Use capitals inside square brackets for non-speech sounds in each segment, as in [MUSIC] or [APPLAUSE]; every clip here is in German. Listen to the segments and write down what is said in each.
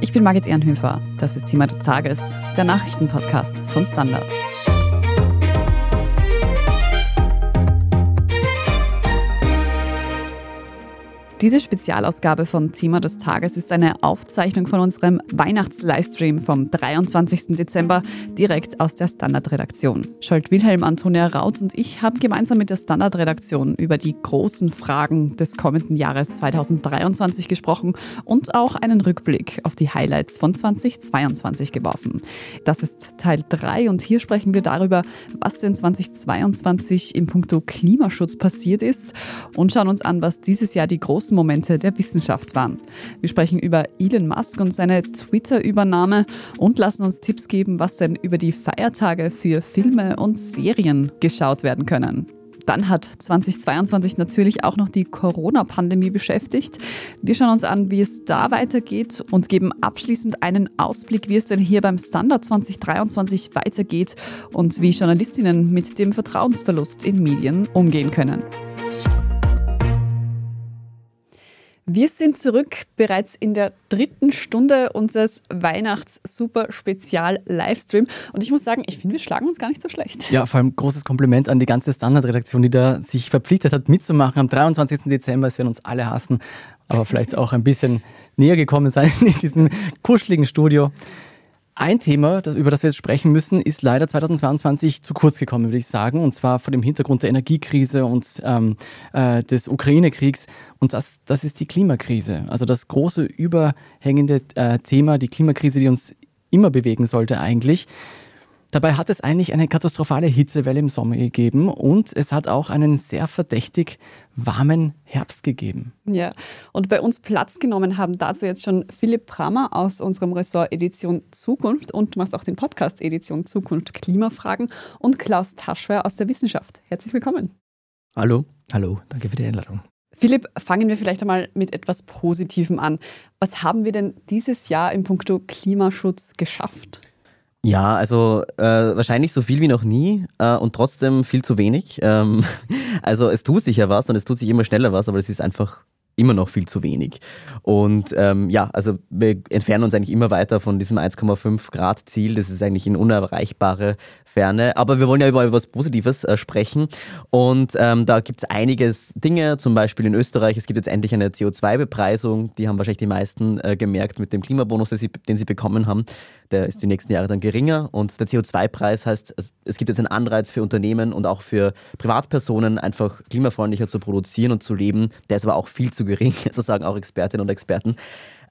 Ich bin Margit Ehrenhöfer. Das ist Thema des Tages, der Nachrichtenpodcast vom Standard. Diese Spezialausgabe von Thema des Tages ist eine Aufzeichnung von unserem Weihnachts-Livestream vom 23. Dezember direkt aus der Standardredaktion. Scholt Wilhelm, Antonia Raut und ich haben gemeinsam mit der Standardredaktion über die großen Fragen des kommenden Jahres 2023 gesprochen und auch einen Rückblick auf die Highlights von 2022 geworfen. Das ist Teil 3 und hier sprechen wir darüber, was denn 2022 im Punkto Klimaschutz passiert ist und schauen uns an, was dieses Jahr die großen großen Momente der Wissenschaft waren. Wir sprechen über Elon Musk und seine Twitter-Übernahme und lassen uns Tipps geben, was denn über die Feiertage für Filme und Serien geschaut werden können. Dann hat 2022 natürlich auch noch die Corona-Pandemie beschäftigt. Wir schauen uns an, wie es da weitergeht und geben abschließend einen Ausblick, wie es denn hier beim Standard 2023 weitergeht und wie Journalistinnen mit dem Vertrauensverlust in Medien umgehen können. Wir sind zurück bereits in der dritten Stunde unseres Weihnachts-Super-Spezial-Livestream. Und ich muss sagen, ich finde, wir schlagen uns gar nicht so schlecht. Ja, vor allem großes Kompliment an die ganze Standardredaktion, die da sich verpflichtet hat, mitzumachen. Am 23. Dezember, es werden uns alle hassen, aber vielleicht auch ein bisschen [LAUGHS] näher gekommen sein in diesem kuscheligen Studio. Ein Thema, über das wir jetzt sprechen müssen, ist leider 2022 zu kurz gekommen, würde ich sagen. Und zwar vor dem Hintergrund der Energiekrise und ähm, äh, des Ukraine-Kriegs. Und das, das ist die Klimakrise. Also das große überhängende äh, Thema, die Klimakrise, die uns immer bewegen sollte eigentlich. Dabei hat es eigentlich eine katastrophale Hitzewelle im Sommer gegeben und es hat auch einen sehr verdächtig warmen Herbst gegeben. Ja, und bei uns Platz genommen haben dazu jetzt schon Philipp Prammer aus unserem Ressort Edition Zukunft und du machst auch den Podcast Edition Zukunft Klimafragen und Klaus Taschwer aus der Wissenschaft. Herzlich willkommen. Hallo. Hallo, danke für die Einladung. Philipp, fangen wir vielleicht einmal mit etwas Positivem an. Was haben wir denn dieses Jahr im Punkto Klimaschutz geschafft? Ja, also äh, wahrscheinlich so viel wie noch nie äh, und trotzdem viel zu wenig. Ähm, [LAUGHS] also es tut sich ja was und es tut sich immer schneller was, aber es ist einfach immer noch viel zu wenig. Und ähm, ja, also wir entfernen uns eigentlich immer weiter von diesem 1,5 Grad Ziel. Das ist eigentlich eine unerreichbare Ferne. Aber wir wollen ja über etwas Positives äh, sprechen. Und ähm, da gibt es einiges Dinge, zum Beispiel in Österreich. Es gibt jetzt endlich eine CO2-Bepreisung. Die haben wahrscheinlich die meisten äh, gemerkt mit dem Klimabonus, sie, den sie bekommen haben. Der ist die nächsten Jahre dann geringer. Und der CO2-Preis heißt, es, gibt jetzt einen Anreiz für Unternehmen und auch für Privatpersonen, einfach klimafreundlicher zu produzieren und zu leben. Der ist aber auch viel zu gering, [LAUGHS] so sagen auch Expertinnen und Experten.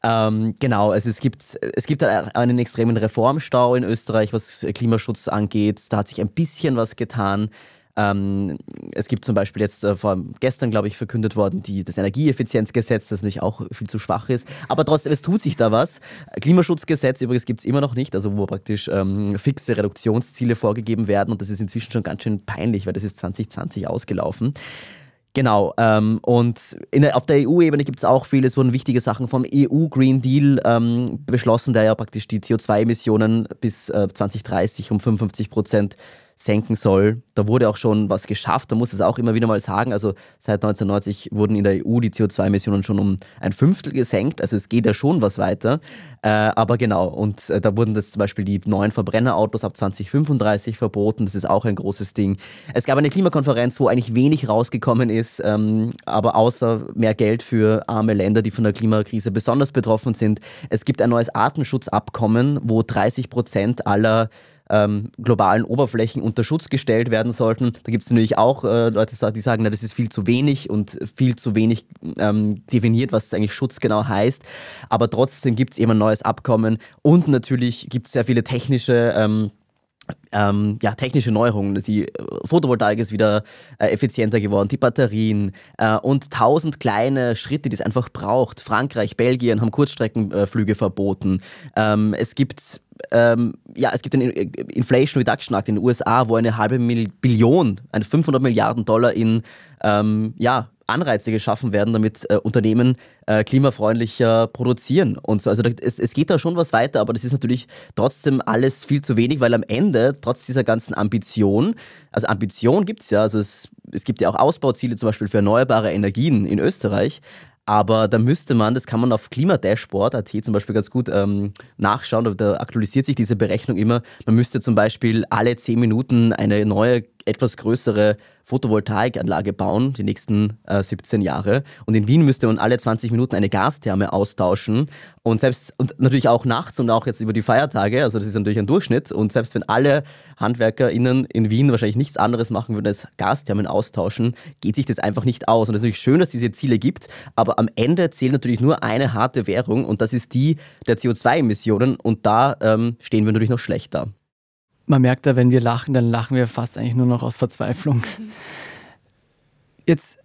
Ähm, genau, also es gibt, es gibt einen extremen Reformstau in Österreich, was Klimaschutz angeht. Da hat sich ein bisschen was getan. Ähm, es gibt zum Beispiel jetzt äh, vor gestern, glaube ich, verkündet worden, die, das Energieeffizienzgesetz, das natürlich auch viel zu schwach ist. Aber trotzdem, es tut sich da was. Klimaschutzgesetz übrigens gibt es immer noch nicht, also wo praktisch ähm, fixe Reduktionsziele vorgegeben werden. Und das ist inzwischen schon ganz schön peinlich, weil das ist 2020 ausgelaufen. Genau. Ähm, und der, auf der EU-Ebene gibt es auch viel. Es wurden wichtige Sachen vom EU-Green Deal ähm, beschlossen, der ja praktisch die CO2-Emissionen bis äh, 2030 um 55 Prozent senken soll. Da wurde auch schon was geschafft. Da muss es auch immer wieder mal sagen. Also seit 1990 wurden in der EU die CO2-Emissionen schon um ein Fünftel gesenkt. Also es geht ja schon was weiter. Äh, aber genau, und äh, da wurden das zum Beispiel die neuen Verbrennerautos ab 2035 verboten. Das ist auch ein großes Ding. Es gab eine Klimakonferenz, wo eigentlich wenig rausgekommen ist, ähm, aber außer mehr Geld für arme Länder, die von der Klimakrise besonders betroffen sind. Es gibt ein neues Artenschutzabkommen, wo 30 Prozent aller ähm, globalen Oberflächen unter Schutz gestellt werden sollten. Da gibt es natürlich auch äh, Leute, die sagen, na, das ist viel zu wenig und viel zu wenig ähm, definiert, was eigentlich Schutz genau heißt. Aber trotzdem gibt es eben ein neues Abkommen und natürlich gibt es sehr viele technische ähm, ähm, ja, technische Neuerungen. Die äh, Photovoltaik ist wieder äh, effizienter geworden, die Batterien äh, und tausend kleine Schritte, die es einfach braucht. Frankreich, Belgien haben Kurzstreckenflüge verboten. Ähm, es gibt ähm, ja, es gibt den Inflation Reduction Act in den USA, wo eine halbe Billion, eine 500 Milliarden Dollar in ähm, ja, Anreize geschaffen werden, damit äh, Unternehmen äh, klimafreundlicher produzieren und so. Also da, es, es geht da schon was weiter, aber das ist natürlich trotzdem alles viel zu wenig, weil am Ende, trotz dieser ganzen Ambition, also Ambition gibt es ja, also es, es gibt ja auch Ausbauziele zum Beispiel für erneuerbare Energien in Österreich, Aber da müsste man, das kann man auf klimadashboard.at zum Beispiel ganz gut ähm, nachschauen, da aktualisiert sich diese Berechnung immer. Man müsste zum Beispiel alle 10 Minuten eine neue, etwas größere Photovoltaikanlage bauen, die nächsten äh, 17 Jahre. Und in Wien müsste man alle 20 Minuten eine Gastherme austauschen. Und selbst, und natürlich auch nachts und auch jetzt über die Feiertage, also das ist natürlich ein Durchschnitt. Und selbst wenn alle HandwerkerInnen in Wien wahrscheinlich nichts anderes machen würden als Gasthermen austauschen, geht sich das einfach nicht aus. Und es ist natürlich schön, dass es diese Ziele gibt, aber am Ende zählt natürlich nur eine harte Währung und das ist die der CO2-Emissionen. Und da ähm, stehen wir natürlich noch schlechter. Man merkt da, wenn wir lachen, dann lachen wir fast eigentlich nur noch aus Verzweiflung. Jetzt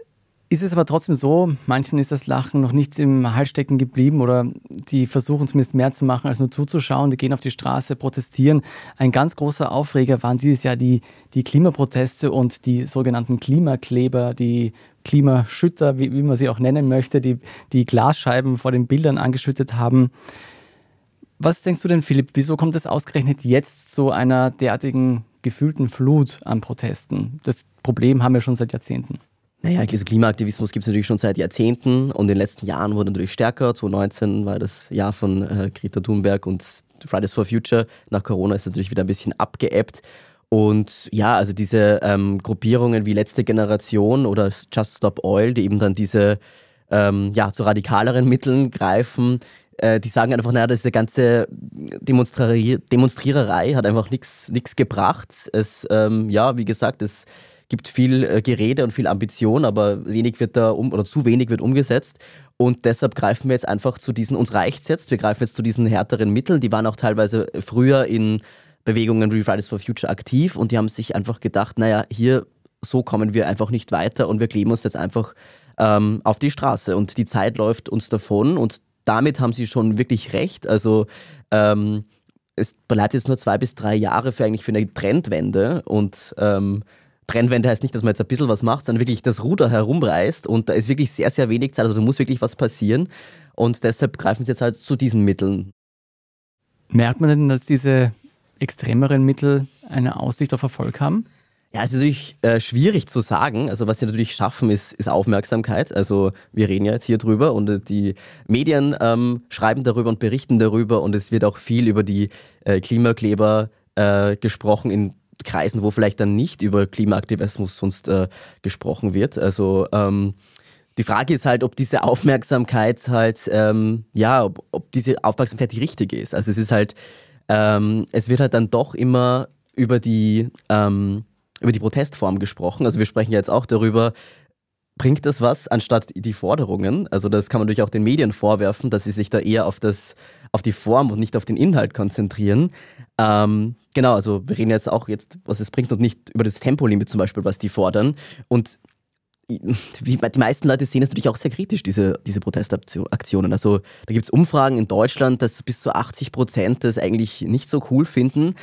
ist es aber trotzdem so, manchen ist das Lachen noch nicht im Hals stecken geblieben oder die versuchen zumindest mehr zu machen, als nur zuzuschauen. Die gehen auf die Straße, protestieren. Ein ganz großer Aufreger waren dieses Jahr die, die Klimaproteste und die sogenannten Klimakleber, die Klimaschütter, wie, wie man sie auch nennen möchte, die die Glasscheiben vor den Bildern angeschüttet haben. Was denkst du denn, Philipp, wieso kommt es ausgerechnet jetzt zu einer derartigen gefühlten Flut an Protesten? Das Problem haben wir schon seit Jahrzehnten. Naja, also Klimaaktivismus gibt es natürlich schon seit Jahrzehnten und in den letzten Jahren wurde natürlich stärker. 2019 war das Jahr von äh, Greta Thunberg und Fridays for Future. Nach Corona ist es natürlich wieder ein bisschen abgeebbt. Und ja, also diese ähm, Gruppierungen wie Letzte Generation oder Just Stop Oil, die eben dann diese ähm, ja, zu radikaleren Mitteln greifen, äh, die sagen einfach, naja, diese ganze Demonstri Demonstriererei hat einfach nichts gebracht. Es, ähm, ja, wie gesagt, es gibt viel äh, Gerede und viel Ambition, aber wenig wird da um oder zu wenig wird umgesetzt. Und deshalb greifen wir jetzt einfach zu diesen, uns reicht jetzt, wir greifen jetzt zu diesen härteren Mitteln. Die waren auch teilweise früher in Bewegungen wie Fridays for Future aktiv und die haben sich einfach gedacht, naja, hier so kommen wir einfach nicht weiter und wir kleben uns jetzt einfach ähm, auf die Straße und die Zeit läuft uns davon und damit haben sie schon wirklich recht. Also ähm, es bleibt jetzt nur zwei bis drei Jahre für eigentlich für eine Trendwende und ähm, Trendwende heißt nicht, dass man jetzt ein bisschen was macht, sondern wirklich das Ruder herumreißt und da ist wirklich sehr, sehr wenig Zeit. Also da muss wirklich was passieren und deshalb greifen sie jetzt halt zu diesen Mitteln. Merkt man denn, dass diese extremeren Mittel eine Aussicht auf Erfolg haben? Ja, es ist natürlich äh, schwierig zu sagen. Also was sie natürlich schaffen, ist, ist Aufmerksamkeit. Also wir reden ja jetzt hier drüber und äh, die Medien ähm, schreiben darüber und berichten darüber und es wird auch viel über die äh, Klimakleber äh, gesprochen in Kreisen, wo vielleicht dann nicht über Klimaaktivismus sonst äh, gesprochen wird. Also ähm, die Frage ist halt, ob diese Aufmerksamkeit halt, ähm, ja, ob, ob, diese Aufmerksamkeit die richtige ist. Also es ist halt, ähm, es wird halt dann doch immer über die ähm, über die Protestform gesprochen. Also wir sprechen jetzt auch darüber, bringt das was anstatt die Forderungen? Also das kann man natürlich auch den Medien vorwerfen, dass sie sich da eher auf, das, auf die Form und nicht auf den Inhalt konzentrieren. Ähm, genau, also wir reden jetzt auch jetzt, was es bringt und nicht über das Tempolimit zum Beispiel, was die fordern. Und die meisten Leute sehen es natürlich auch sehr kritisch, diese, diese Protestaktionen. Also da gibt es Umfragen in Deutschland, dass bis zu 80 Prozent das eigentlich nicht so cool finden.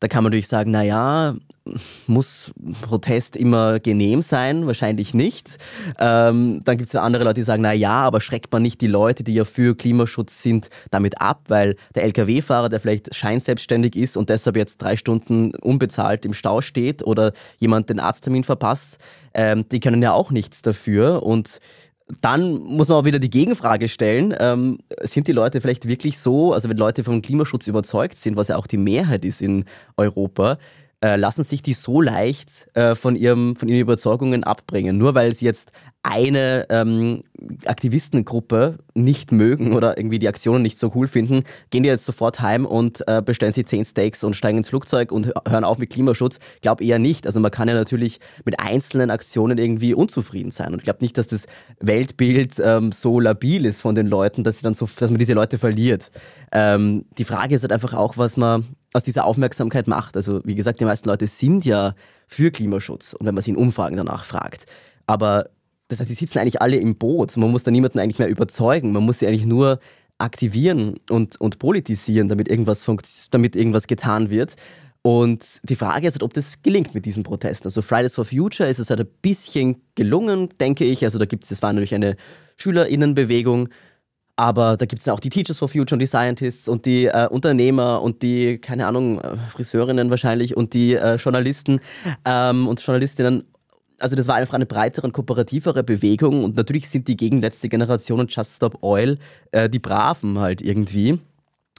Da kann man natürlich sagen, naja, muss Protest immer genehm sein? Wahrscheinlich nicht. Ähm, dann gibt es ja andere Leute, die sagen, naja, aber schreckt man nicht die Leute, die ja für Klimaschutz sind, damit ab, weil der Lkw-Fahrer, der vielleicht scheinselbstständig ist und deshalb jetzt drei Stunden unbezahlt im Stau steht oder jemand den Arzttermin verpasst, ähm, die können ja auch nichts dafür und dann muss man auch wieder die Gegenfrage stellen, ähm, sind die Leute vielleicht wirklich so, also wenn Leute vom Klimaschutz überzeugt sind, was ja auch die Mehrheit ist in Europa, äh, lassen sich die so leicht äh, von, ihrem, von ihren Überzeugungen abbringen. Nur weil sie jetzt eine ähm, Aktivistengruppe nicht mögen oder irgendwie die Aktionen nicht so cool finden, gehen die jetzt sofort heim und äh, bestellen sie zehn Steaks und steigen ins Flugzeug und hören auf mit Klimaschutz. Ich glaube eher nicht. Also man kann ja natürlich mit einzelnen Aktionen irgendwie unzufrieden sein. Und ich glaube nicht, dass das Weltbild ähm, so labil ist von den Leuten, dass, sie dann so, dass man diese Leute verliert. Ähm, die Frage ist halt einfach auch, was man aus dieser Aufmerksamkeit macht. Also wie gesagt, die meisten Leute sind ja für Klimaschutz und wenn man sie in Umfragen danach fragt. Aber das heißt, die sitzen eigentlich alle im Boot. Man muss da niemanden eigentlich mehr überzeugen. Man muss sie eigentlich nur aktivieren und, und politisieren, damit irgendwas, damit irgendwas getan wird. Und die Frage ist halt, ob das gelingt mit diesen Protesten. Also Fridays for Future ist es halt ein bisschen gelungen, denke ich. Also da gibt es, es war natürlich eine SchülerInnenbewegung, aber da gibt es ja auch die Teachers for Future und die Scientists und die äh, Unternehmer und die, keine Ahnung, äh, Friseurinnen wahrscheinlich und die äh, Journalisten ähm, und Journalistinnen. also das war einfach eine breitere und kooperativere Bewegung und natürlich sind die gegen letzte Generation und Just Stop Oil äh, die Braven halt irgendwie.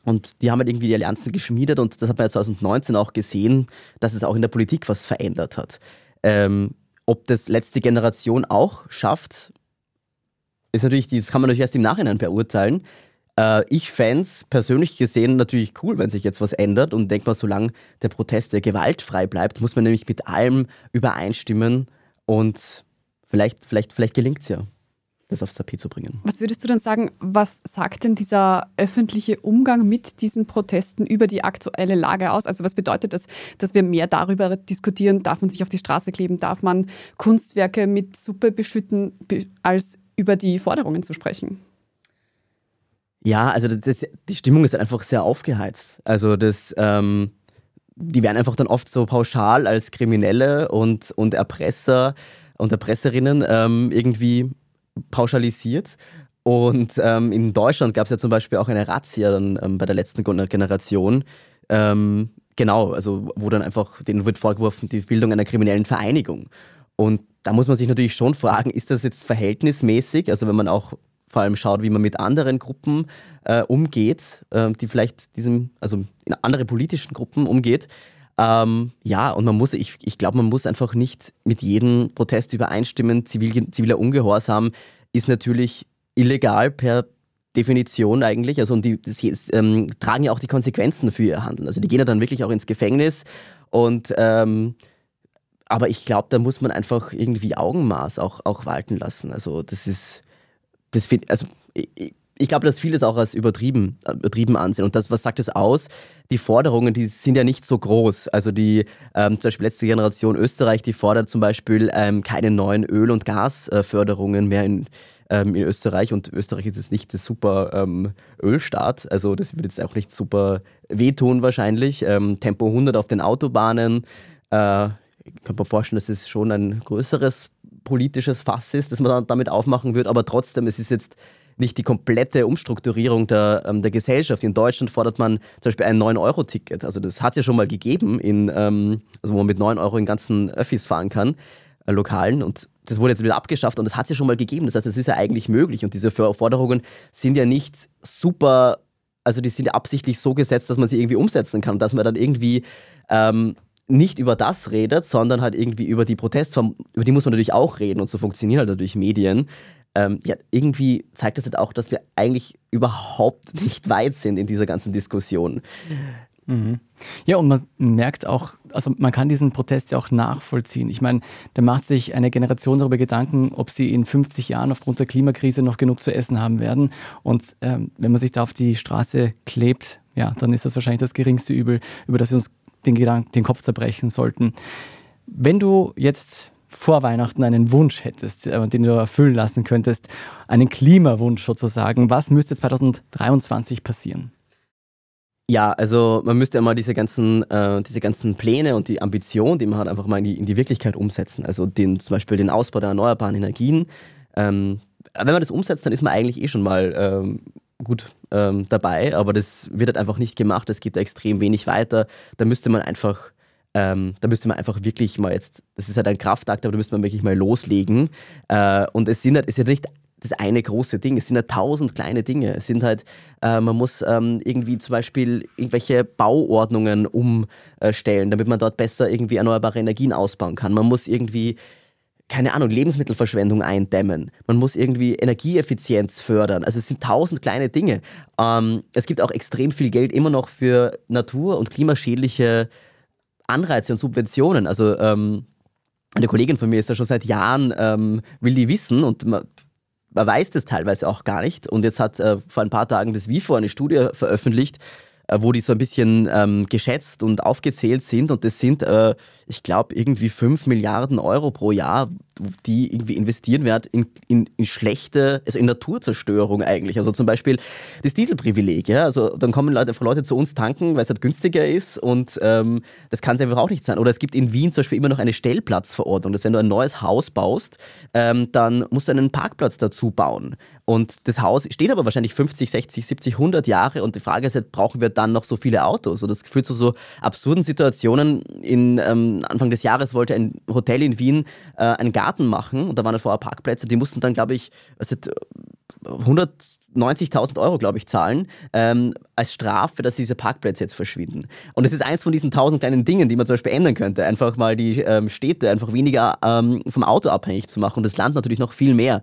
Und die haben halt irgendwie die Allianzen geschmiedet und das hat man ja 2019 auch gesehen, dass es auch in der Politik was verändert hat. Ähm, ob das letzte Generation auch schafft, ist natürlich, das kann man natürlich erst im Nachhinein beurteilen. Äh, ich es persönlich gesehen natürlich cool, wenn sich jetzt was ändert und denke mal, solange der Protest der gewaltfrei bleibt, muss man nämlich mit allem übereinstimmen und vielleicht, vielleicht, vielleicht gelingt es ja das aufs Tapet zu bringen. Was würdest du denn sagen, was sagt denn dieser öffentliche Umgang mit diesen Protesten über die aktuelle Lage aus? Also was bedeutet das, dass wir mehr darüber diskutieren, darf man sich auf die Straße kleben, darf man Kunstwerke mit Suppe beschütten, als über die Forderungen zu sprechen? Ja, also das, die Stimmung ist einfach sehr aufgeheizt. Also das, ähm, die werden einfach dann oft so pauschal als Kriminelle und, und Erpresser und Erpresserinnen ähm, irgendwie pauschalisiert. Und ähm, in Deutschland gab es ja zum Beispiel auch eine Razzia dann ähm, bei der letzten Generation. Ähm, genau, also wo dann einfach denen wird vorgeworfen, die Bildung einer kriminellen Vereinigung. Und da muss man sich natürlich schon fragen, ist das jetzt verhältnismäßig? Also wenn man auch vor allem schaut, wie man mit anderen Gruppen äh, umgeht, äh, die vielleicht diesem, also in andere politischen Gruppen umgeht. Ähm, ja, und man muss, ich, ich glaube, man muss einfach nicht mit jedem Protest übereinstimmen. Zivil, ziviler Ungehorsam ist natürlich illegal per Definition eigentlich. Also und die, die ähm, tragen ja auch die Konsequenzen für ihr Handeln. Also die gehen ja dann wirklich auch ins Gefängnis. Und ähm, aber ich glaube, da muss man einfach irgendwie Augenmaß auch, auch walten lassen. Also das ist, das find, also ich, ich glaube, dass vieles auch als übertrieben, übertrieben ansehen. Und das, was sagt es aus? Die Forderungen, die sind ja nicht so groß. Also die, ähm, zum Beispiel letzte Generation Österreich, die fordert zum Beispiel ähm, keine neuen Öl- und Gasförderungen mehr in, ähm, in Österreich. Und Österreich ist jetzt nicht der super ähm, Ölstaat. Also das wird jetzt auch nicht super wehtun wahrscheinlich. Ähm, Tempo 100 auf den Autobahnen. Äh, ich kann mir vorstellen, dass es schon ein größeres politisches Fass ist, das man damit aufmachen wird. Aber trotzdem, es ist jetzt nicht die komplette Umstrukturierung der, ähm, der Gesellschaft. In Deutschland fordert man zum Beispiel ein 9-Euro-Ticket. Also das hat es ja schon mal gegeben, in, ähm, also wo man mit 9 Euro in ganzen Öffis fahren kann, äh, Lokalen. Und das wurde jetzt wieder abgeschafft und das hat es ja schon mal gegeben. Das heißt, das ist ja eigentlich möglich. Und diese Forderungen sind ja nicht super, also die sind ja absichtlich so gesetzt, dass man sie irgendwie umsetzen kann, dass man dann irgendwie ähm, nicht über das redet, sondern halt irgendwie über die Protestform, über die muss man natürlich auch reden und so funktionieren halt natürlich Medien ähm, ja, irgendwie zeigt das halt auch, dass wir eigentlich überhaupt nicht weit sind in dieser ganzen Diskussion. Mhm. Ja, und man merkt auch, also man kann diesen Protest ja auch nachvollziehen. Ich meine, da macht sich eine Generation darüber Gedanken, ob sie in 50 Jahren aufgrund der Klimakrise noch genug zu essen haben werden. Und ähm, wenn man sich da auf die Straße klebt, ja, dann ist das wahrscheinlich das geringste Übel, über das wir uns den, Gedanken, den Kopf zerbrechen sollten. Wenn du jetzt vor Weihnachten einen Wunsch hättest, äh, den du erfüllen lassen könntest, einen Klimawunsch sozusagen, was müsste 2023 passieren? Ja, also man müsste einmal diese ganzen, äh, diese ganzen Pläne und die Ambition, die man hat, einfach mal in die, in die Wirklichkeit umsetzen. Also den, zum Beispiel den Ausbau der erneuerbaren Energien. Ähm, wenn man das umsetzt, dann ist man eigentlich eh schon mal ähm, gut ähm, dabei, aber das wird halt einfach nicht gemacht. Es geht da extrem wenig weiter. Da müsste man einfach ähm, da müsste man einfach wirklich mal jetzt, das ist halt ein Kraftakt, aber da müsste man wirklich mal loslegen. Äh, und es sind halt, ist ja nicht das eine große Ding, es sind halt tausend kleine Dinge. Es sind halt, äh, man muss ähm, irgendwie zum Beispiel irgendwelche Bauordnungen umstellen, damit man dort besser irgendwie erneuerbare Energien ausbauen kann. Man muss irgendwie keine Ahnung, Lebensmittelverschwendung eindämmen. Man muss irgendwie Energieeffizienz fördern. Also es sind tausend kleine Dinge. Ähm, es gibt auch extrem viel Geld immer noch für natur- und klimaschädliche Anreize und Subventionen. Also ähm, eine Kollegin von mir ist da schon seit Jahren, ähm, will die wissen und man, man, weiß das teilweise auch gar nicht. Und jetzt hat äh, vor ein paar Tagen das WIFO eine Studie veröffentlicht, äh, wo die so ein bisschen ähm, geschätzt und aufgezählt sind. Und das sind, äh, ich glaube, irgendwie 5 Milliarden Euro pro Jahr, die irgendwie investieren werden in, in, in schlechte, also in Naturzerstörung eigentlich. Also zum Beispiel das Dieselprivileg, ja. Also dann kommen Leute, Leute zu uns tanken, weil es halt günstiger ist und ähm, das kann es einfach auch nicht sein. Oder es gibt in Wien zum Beispiel immer noch eine Stellplatzverordnung, dass wenn du ein neues Haus baust, ähm, dann musst du einen Parkplatz dazu bauen. Und das Haus steht aber wahrscheinlich 50, 60, 70, 100 Jahre und die Frage ist jetzt, brauchen wir dann noch so viele Autos? Und das führt zu so absurden Situationen. In, ähm, Anfang des Jahres wollte ein Hotel in Wien äh, einen Garten machen und da waren vorher Parkplätze, die mussten dann, glaube ich, 190.000 Euro, glaube ich, zahlen, ähm, als Strafe, dass diese Parkplätze jetzt verschwinden. Und es ist eins von diesen tausend kleinen Dingen, die man zum Beispiel ändern könnte. Einfach mal die ähm, Städte einfach weniger ähm, vom Auto abhängig zu machen und das Land natürlich noch viel mehr.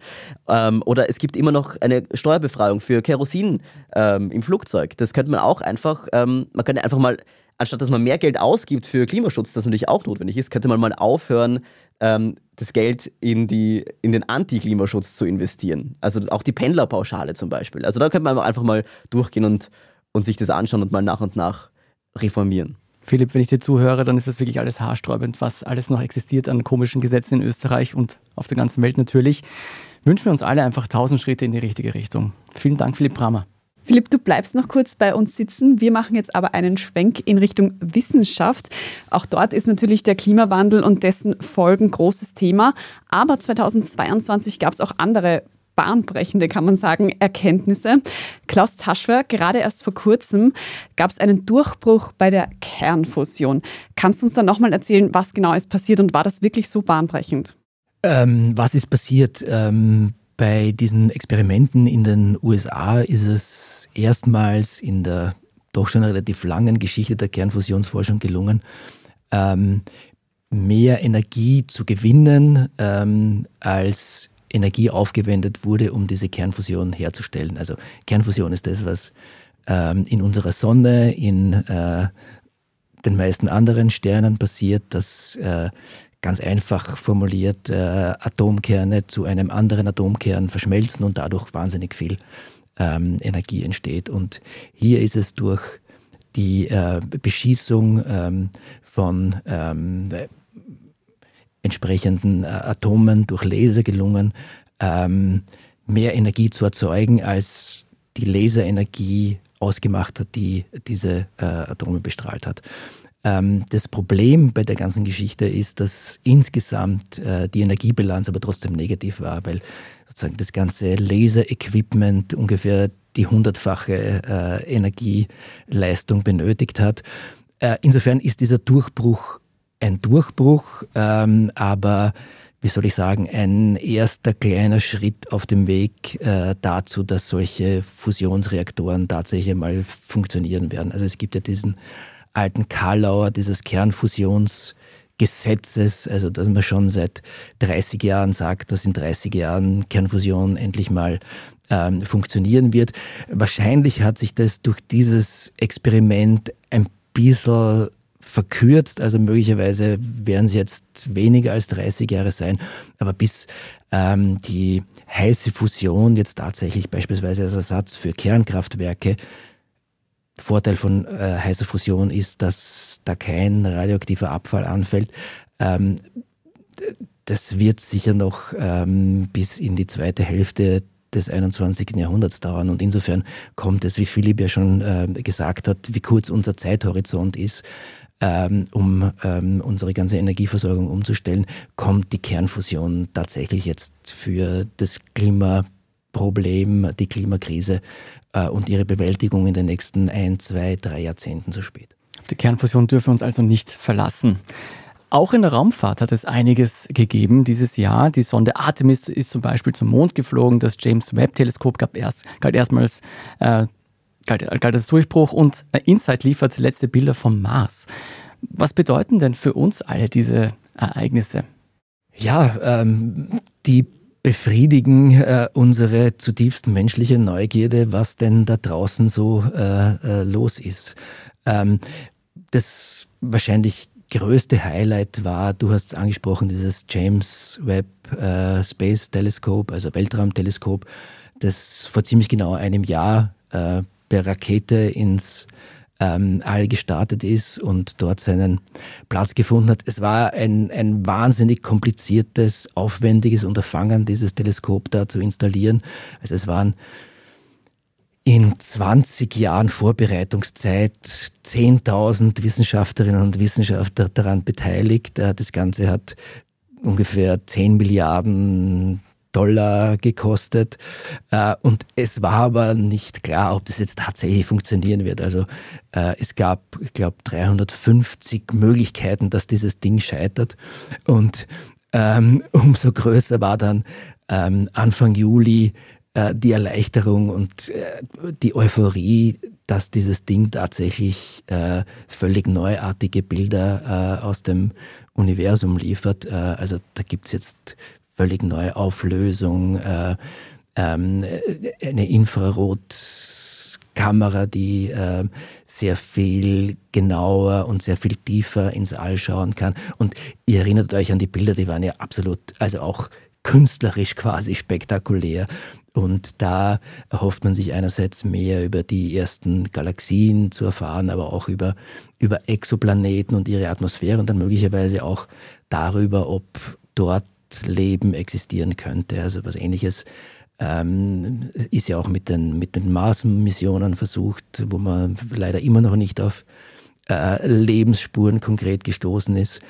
Ähm, oder es gibt immer noch eine Steuerbefreiung für Kerosin ähm, im Flugzeug. Das könnte man auch einfach, ähm, man könnte einfach mal anstatt dass man mehr Geld ausgibt für Klimaschutz, das natürlich auch notwendig ist, könnte man mal aufhören, ähm, das Geld in, die, in den Anti-Klimaschutz zu investieren. Also auch die Pendlerpauschale zum Beispiel. Also da könnte man einfach mal durchgehen und, und sich das anschauen und mal nach und nach reformieren. Philipp, wenn ich dir zuhöre, dann ist das wirklich alles haarsträubend, was alles noch existiert an komischen Gesetzen in Österreich und auf der ganzen Welt natürlich. Wünschen wir uns alle einfach tausend Schritte in die richtige Richtung. Vielen Dank, Philipp Bramer. Philipp, du bleibst noch kurz bei uns sitzen. Wir machen jetzt aber einen Schwenk in Richtung Wissenschaft. Auch dort ist natürlich der Klimawandel und dessen Folgen großes Thema. Aber 2022 gab es auch andere bahnbrechende, kann man sagen, Erkenntnisse. Klaus Taschwer, gerade erst vor kurzem gab es einen Durchbruch bei der Kernfusion. Kannst du uns dann nochmal erzählen, was genau ist passiert und war das wirklich so bahnbrechend? Ähm, was ist passiert? Ähm, bei diesen Experimenten in den USA ist es erstmals in der doch schon relativ langen Geschichte der Kernfusionsforschung gelungen, ähm, mehr Energie zu gewinnen, ähm, als Energie aufgewendet wurde, um diese Kernfusion herzustellen. Also Kernfusion ist das, was ähm, in unserer Sonne, in äh, den meisten anderen Sternen passiert, dass äh, ganz einfach formuliert äh, Atomkerne zu einem anderen Atomkern verschmelzen und dadurch wahnsinnig viel ähm, Energie entsteht. Und hier ist es durch die äh, Beschießung ähm, von ähm, entsprechenden äh, Atomen durch Laser gelungen, ähm, mehr Energie zu erzeugen, als die Laserenergie ausgemacht hat, die diese äh, Atome bestrahlt hat. Ähm, das Problem bei der ganzen Geschichte ist, dass insgesamt äh, die Energiebilanz aber trotzdem negativ war, weil sozusagen das ganze Laser-Equipment ungefähr die hundertfache äh, Energieleistung benötigt hat. Äh, insofern ist dieser Durchbruch ein Durchbruch, ähm, aber wie soll ich sagen, ein erster kleiner Schritt auf dem Weg äh, dazu, dass solche Fusionsreaktoren tatsächlich mal funktionieren werden. Also es gibt ja diesen alten Karlauer, dieses Kernfusionsgesetzes, also dass man schon seit 30 Jahren sagt, dass in 30 Jahren Kernfusion endlich mal ähm, funktionieren wird. Wahrscheinlich hat sich das durch dieses Experiment ein bisschen verkürzt, also möglicherweise werden es jetzt weniger als 30 Jahre sein, aber bis ähm, die heiße Fusion jetzt tatsächlich beispielsweise als Ersatz für Kernkraftwerke Vorteil von äh, heißer Fusion ist, dass da kein radioaktiver Abfall anfällt. Ähm, das wird sicher noch ähm, bis in die zweite Hälfte des 21. Jahrhunderts dauern. Und insofern kommt es, wie Philipp ja schon äh, gesagt hat, wie kurz unser Zeithorizont ist, ähm, um ähm, unsere ganze Energieversorgung umzustellen, kommt die Kernfusion tatsächlich jetzt für das Klimaproblem, die Klimakrise äh, und ihre Bewältigung in den nächsten ein, zwei, drei Jahrzehnten zu spät. Die Kernfusion dürfen wir uns also nicht verlassen. Auch in der Raumfahrt hat es einiges gegeben dieses Jahr. Die Sonde Artemis ist zum Beispiel zum Mond geflogen. Das James Webb-Teleskop erst, galt erstmals äh, galt, galt als Durchbruch und äh, InSight liefert letzte Bilder vom Mars. Was bedeuten denn für uns alle diese Ereignisse? Ja, ähm, die befriedigen äh, unsere zutiefst menschliche Neugierde, was denn da draußen so äh, äh, los ist. Ähm, das wahrscheinlich größte Highlight war, du hast es angesprochen, dieses James Webb äh, Space Telescope, also Weltraumteleskop, das vor ziemlich genau einem Jahr äh, per Rakete ins ähm, All gestartet ist und dort seinen Platz gefunden hat. Es war ein, ein wahnsinnig kompliziertes, aufwendiges Unterfangen, dieses Teleskop da zu installieren. Also es waren in 20 Jahren Vorbereitungszeit 10.000 Wissenschaftlerinnen und Wissenschaftler daran beteiligt. Äh, das Ganze hat ungefähr 10 Milliarden Dollar gekostet. Äh, und es war aber nicht klar, ob das jetzt tatsächlich funktionieren wird. Also äh, es gab, ich glaube, 350 Möglichkeiten, dass dieses Ding scheitert. Und ähm, [LAUGHS] umso größer war dann ähm, Anfang Juli äh, die Erleichterung und die Euphorie, dass dieses Ding tatsächlich völlig neuartige Bilder aus dem Universum liefert. also da gibt es jetzt völlig neue Auflösung, ähm, eine Infrarotkamera, die äh, sehr viel genauer und sehr viel tiefer ins All schauen kann. Und ihr erinnert euch an die Bilder, die waren ja absolut, also auch künstlerisch [LAUGHS] quasi spektakulär. Und da erhofft man sich einerseits mehr über die ersten Galaxien zu erfahren, aber auch über, über Exoplaneten und ihre Atmosphäre und dann möglicherweise auch darüber, ob dort Leben existieren könnte. Also was ähnliches ähm, ist ja auch mit den, mit den Mars-Missionen versucht, wo man leider immer noch nicht auf äh, Lebensspuren konkret gestoßen ist.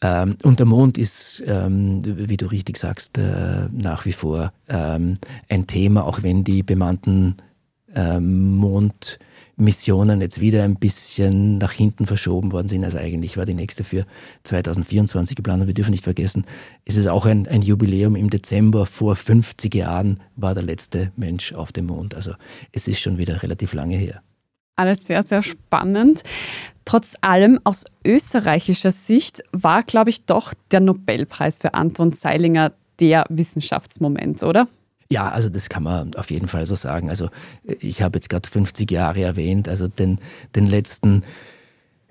Ähm, und der Mond ist, ähm, wie du richtig sagst, äh, nach wie vor ähm, ein Thema, auch wenn die bemannten ähm, Mondmissionen jetzt wieder ein bisschen nach hinten verschoben worden sind. Also eigentlich war die nächste für 2024 geplant. Und wir dürfen nicht vergessen, es ist auch ein, ein Jubiläum. Im Dezember vor 50 Jahren war der letzte Mensch auf dem Mond. Also es ist schon wieder relativ lange her. Alles sehr, sehr spannend. Trotz allem aus österreichischer Sicht war, glaube ich, doch der Nobelpreis für Anton Zeilinger der Wissenschaftsmoment, oder? Ja, also das kann man auf jeden Fall so sagen. Also ich habe jetzt gerade 50 Jahre erwähnt, also den, den letzten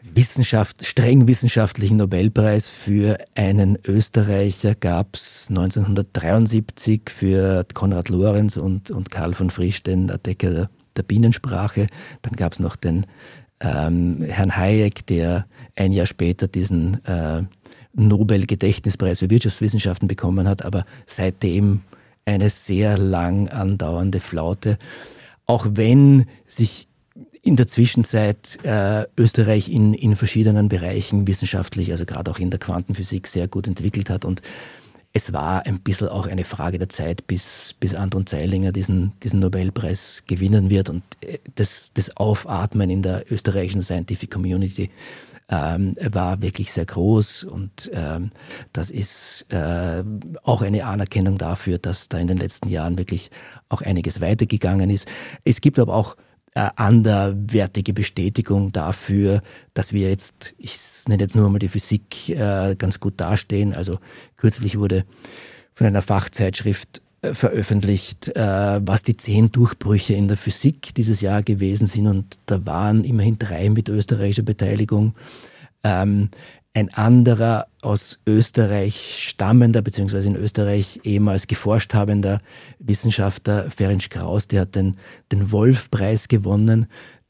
Wissenschaft, streng wissenschaftlichen Nobelpreis für einen Österreicher gab es 1973 für Konrad Lorenz und, und Karl von Frisch, den Entdecker der, der Bienensprache. Dann gab es noch den ähm, Herrn Hayek, der ein Jahr später diesen äh, Nobel-Gedächtnispreis für Wirtschaftswissenschaften bekommen hat, aber seitdem eine sehr lang andauernde Flaute. Auch wenn sich in der Zwischenzeit äh, Österreich in, in verschiedenen Bereichen wissenschaftlich, also gerade auch in der Quantenphysik, sehr gut entwickelt hat und es war ein bisschen auch eine Frage der Zeit, bis, bis Anton Zeilinger diesen, diesen Nobelpreis gewinnen wird. Und äh, das, das Aufatmen in der österreichischen Scientific Community ähm, war wirklich sehr groß. Und ähm, das ist äh, auch eine Anerkennung dafür, dass da in den letzten Jahren wirklich auch einiges weitergegangen ist. Es gibt aber auch äh, anderwertige Bestätigung dafür, dass wir jetzt, ich nenne jetzt nur mal die Physik, äh, ganz gut dastehen. Also kürzlich wurde von einer Fachzeitschrift veröffentlicht, äh, was die zehn Durchbrüche in der Physik dieses Jahr gewesen sind. Und da waren immerhin drei mit österreichischer Beteiligung. Ähm, ein anderer aus Österreich stammender, beziehungsweise in Österreich ehemals geforscht habender Wissenschaftler, Ferenc Kraus, der hat den, den Wolf-Preis gewonnen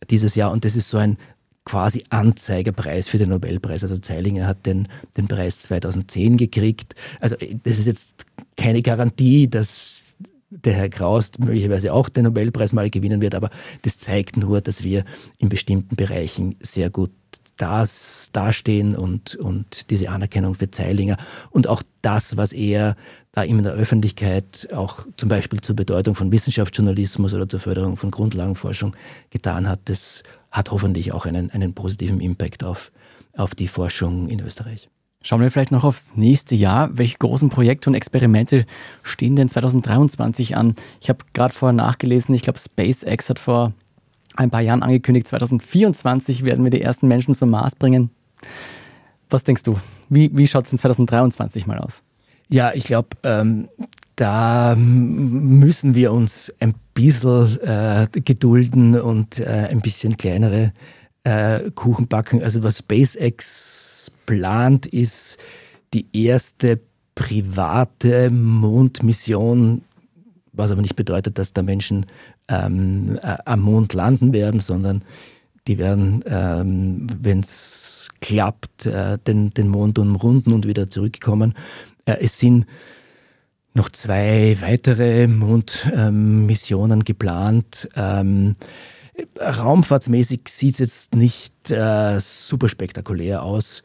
dieses Jahr. Und das ist so ein quasi Anzeigerpreis für den Nobelpreis. Also Zeilinger hat den, den Preis 2010 gekriegt. Also das ist jetzt keine Garantie, dass der Herr Kraus möglicherweise auch den Nobelpreis mal gewinnen wird, aber das zeigt nur, dass wir in bestimmten Bereichen sehr gut das dastehen und, und diese Anerkennung für Zeilinger und auch das, was er da in der Öffentlichkeit auch zum Beispiel zur Bedeutung von Wissenschaftsjournalismus oder zur Förderung von Grundlagenforschung getan hat, das hat hoffentlich auch einen, einen positiven Impact auf, auf die Forschung in Österreich. Schauen wir vielleicht noch aufs nächste Jahr. Welche großen Projekte und Experimente stehen denn 2023 an? Ich habe gerade vorher nachgelesen, ich glaube, SpaceX hat vor ein paar Jahren angekündigt, 2024 werden wir die ersten Menschen zum Mars bringen. Was denkst du? Wie, wie schaut es in 2023 mal aus? Ja, ich glaube, ähm, da müssen wir uns ein bisschen äh, gedulden und äh, ein bisschen kleinere äh, Kuchen backen. Also was SpaceX plant, ist die erste private Mondmission, was aber nicht bedeutet, dass da Menschen ähm, äh, am Mond landen werden, sondern die werden, ähm, wenn es klappt, äh, den, den Mond umrunden und wieder zurückkommen. Äh, es sind noch zwei weitere Mondmissionen ähm, geplant. Ähm, raumfahrtsmäßig sieht es jetzt nicht äh, super spektakulär aus.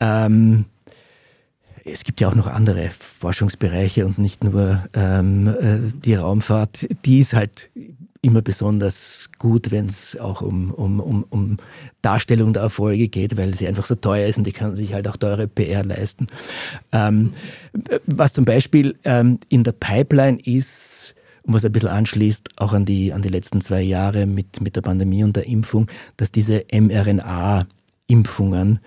Ähm, es gibt ja auch noch andere Forschungsbereiche und nicht nur ähm, äh, die Raumfahrt. Die ist halt immer besonders gut, wenn es auch um, um, um, um Darstellung der Erfolge geht, weil sie einfach so teuer ist und die können sich halt auch teure PR leisten. Ähm, was zum Beispiel ähm, in der Pipeline ist, und was ein bisschen anschließt, auch an die, an die letzten zwei Jahre mit, mit der Pandemie und der Impfung, dass diese mRNA-Impfungen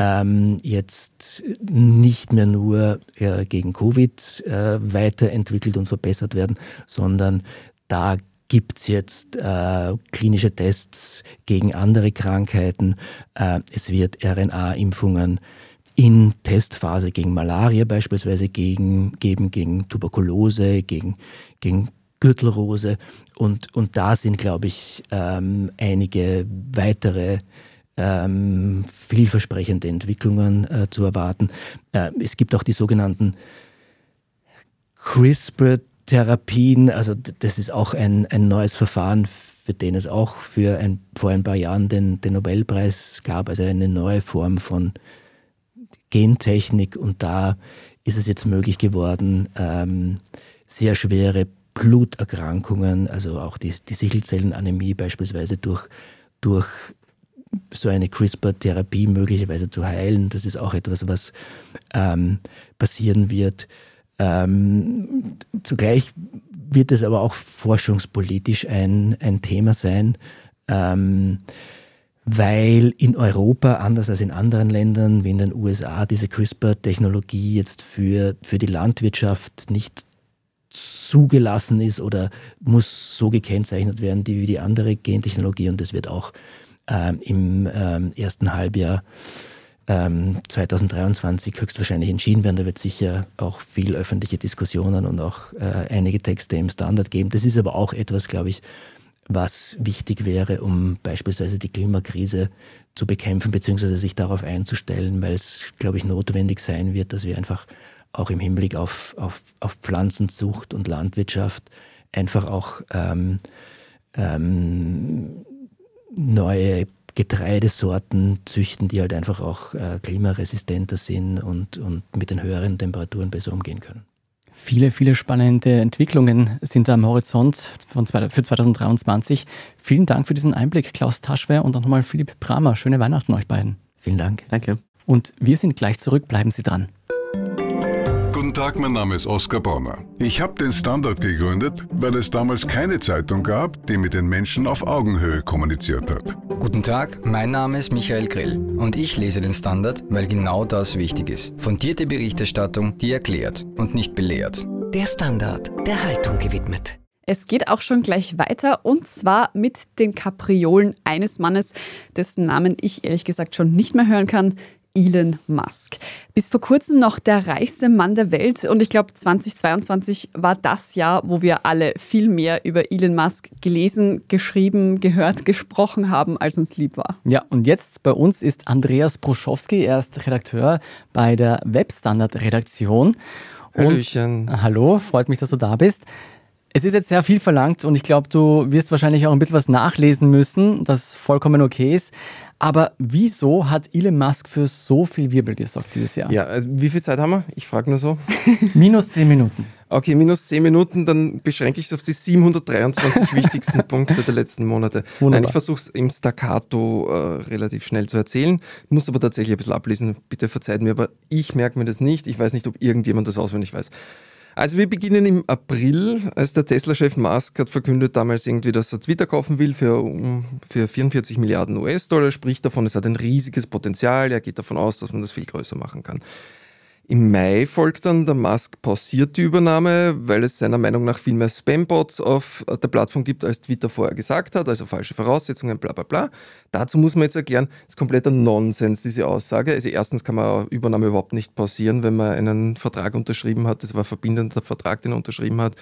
ähm, jetzt nicht mehr nur äh, gegen Covid äh, weiterentwickelt und verbessert werden, sondern da gibt es jetzt äh, klinische Tests gegen andere Krankheiten. Äh, es wird RNA-Impfungen in Testphase gegen Malaria beispielsweise gegen, geben, gegen Tuberkulose, gegen, gegen Gürtelrose. Und, und da sind, glaube ich, ähm, einige weitere ähm, vielversprechende Entwicklungen äh, zu erwarten. Äh, es gibt auch die sogenannten CRISPR-Therapien, also das ist auch ein, ein neues Verfahren, für den es auch für ein, vor ein paar Jahren den, den Nobelpreis gab, also eine neue Form von Gentechnik und da ist es jetzt möglich geworden, ähm, sehr schwere Bluterkrankungen, also auch die, die Sichelzellenanämie beispielsweise durch, durch so eine CRISPR-Therapie möglicherweise zu heilen. Das ist auch etwas, was ähm, passieren wird. Ähm, zugleich wird es aber auch forschungspolitisch ein, ein Thema sein, ähm, weil in Europa, anders als in anderen Ländern wie in den USA, diese CRISPR-Technologie jetzt für, für die Landwirtschaft nicht zugelassen ist oder muss so gekennzeichnet werden wie die andere Gentechnologie. Und das wird auch ähm, im ähm, ersten Halbjahr ähm, 2023 höchstwahrscheinlich entschieden werden. Da wird sicher auch viel öffentliche Diskussionen und auch äh, einige Texte im Standard geben. Das ist aber auch etwas, glaube ich, was wichtig wäre, um beispielsweise die Klimakrise zu bekämpfen, beziehungsweise sich darauf einzustellen, weil es, glaube ich, notwendig sein wird, dass wir einfach auch im Hinblick auf, auf, auf Pflanzenzucht und Landwirtschaft einfach auch ähm, ähm, neue Getreidesorten züchten, die halt einfach auch äh, klimaresistenter sind und, und mit den höheren Temperaturen besser umgehen können. Viele, viele spannende Entwicklungen sind da am Horizont von, für 2023. Vielen Dank für diesen Einblick, Klaus Taschwer und auch nochmal Philipp Bramer. Schöne Weihnachten euch beiden. Vielen Dank. Danke. Und wir sind gleich zurück. Bleiben Sie dran. Guten Tag, mein Name ist Oskar Bonner. Ich habe den Standard gegründet, weil es damals keine Zeitung gab, die mit den Menschen auf Augenhöhe kommuniziert hat. Guten Tag, mein Name ist Michael Grill und ich lese den Standard, weil genau das wichtig ist. Fundierte Berichterstattung, die erklärt und nicht belehrt. Der Standard, der Haltung gewidmet. Es geht auch schon gleich weiter und zwar mit den Kapriolen eines Mannes, dessen Namen ich ehrlich gesagt schon nicht mehr hören kann. Elon Musk. Bis vor kurzem noch der reichste Mann der Welt und ich glaube 2022 war das Jahr, wo wir alle viel mehr über Elon Musk gelesen, geschrieben, gehört, [LAUGHS] gesprochen haben, als uns lieb war. Ja, und jetzt bei uns ist Andreas Bruschowski, er ist Redakteur bei der Webstandard-Redaktion. Hallöchen. Hallo, freut mich, dass du da bist. Es ist jetzt sehr viel verlangt und ich glaube, du wirst wahrscheinlich auch ein bisschen was nachlesen müssen, das vollkommen okay ist. Aber wieso hat Elon Musk für so viel Wirbel gesorgt dieses Jahr? Ja, also wie viel Zeit haben wir? Ich frage nur so. [LAUGHS] minus zehn Minuten. Okay, minus zehn Minuten, dann beschränke ich es auf die 723 wichtigsten [LAUGHS] Punkte der letzten Monate. Wunderbar. Nein, ich versuche es im Staccato äh, relativ schnell zu erzählen, muss aber tatsächlich ein bisschen ablesen. Bitte verzeiht mir, aber ich merke mir das nicht. Ich weiß nicht, ob irgendjemand das auswendig weiß. Also wir beginnen im April, als der Tesla-Chef Musk hat verkündet damals irgendwie, dass er Twitter kaufen will für, für 44 Milliarden US-Dollar, spricht davon, es hat ein riesiges Potenzial, er geht davon aus, dass man das viel größer machen kann. Im Mai folgt dann der Musk pausierte Übernahme, weil es seiner Meinung nach viel mehr Spambots auf der Plattform gibt, als Twitter vorher gesagt hat, also falsche Voraussetzungen, bla bla bla. Dazu muss man jetzt erklären, das ist kompletter Nonsens, diese Aussage. Also erstens kann man Übernahme überhaupt nicht pausieren, wenn man einen Vertrag unterschrieben hat. Das war verbindender Vertrag, den er unterschrieben hat.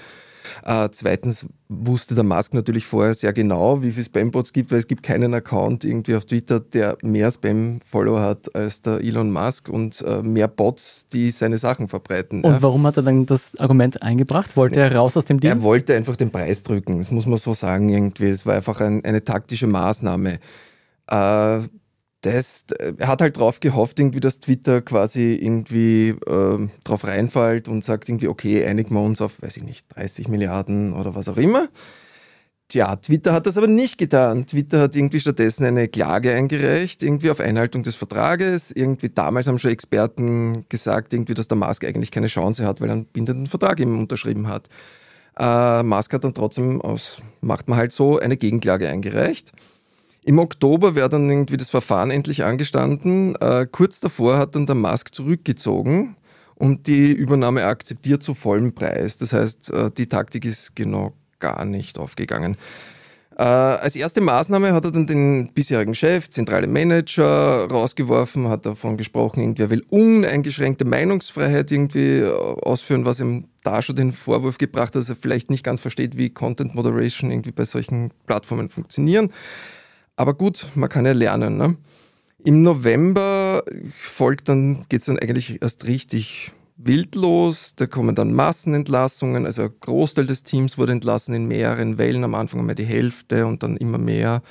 Äh, zweitens wusste der Musk natürlich vorher sehr genau, wie viele Spambots gibt, weil es gibt keinen Account irgendwie auf Twitter, der mehr Spam-Follower hat als der Elon Musk und äh, mehr Bots, die seine Sachen verbreiten. Und ja. warum hat er dann das Argument eingebracht? Wollte er raus aus dem Deal? Er wollte einfach den Preis drücken, das muss man so sagen irgendwie. Es war einfach ein, eine taktische Maßnahme. Äh, das, er hat halt drauf gehofft, irgendwie, dass Twitter quasi irgendwie äh, drauf reinfällt und sagt irgendwie, okay, einigen wir uns auf, weiß ich nicht, 30 Milliarden oder was auch immer. Tja, Twitter hat das aber nicht getan. Twitter hat irgendwie stattdessen eine Klage eingereicht, irgendwie auf Einhaltung des Vertrages. Irgendwie damals haben schon Experten gesagt, irgendwie, dass der Musk eigentlich keine Chance hat, weil er einen bindenden Vertrag eben unterschrieben hat. Äh, Musk hat dann trotzdem aus, macht man halt so, eine Gegenklage eingereicht. Im Oktober wäre dann irgendwie das Verfahren endlich angestanden. Äh, kurz davor hat dann der Musk zurückgezogen und die Übernahme akzeptiert zu vollem Preis. Das heißt, äh, die Taktik ist genau gar nicht aufgegangen. Äh, als erste Maßnahme hat er dann den bisherigen Chef, zentrale Manager rausgeworfen, hat davon gesprochen, irgendwie er will uneingeschränkte Meinungsfreiheit irgendwie äh, ausführen, was ihm da schon den Vorwurf gebracht hat, dass er vielleicht nicht ganz versteht, wie Content Moderation irgendwie bei solchen Plattformen funktionieren. Aber gut, man kann ja lernen. Ne? Im November folgt dann, geht es dann eigentlich erst richtig wild los. Da kommen dann Massenentlassungen. Also ein Großteil des Teams wurde entlassen in mehreren Wellen. Am Anfang einmal die Hälfte und dann immer mehr.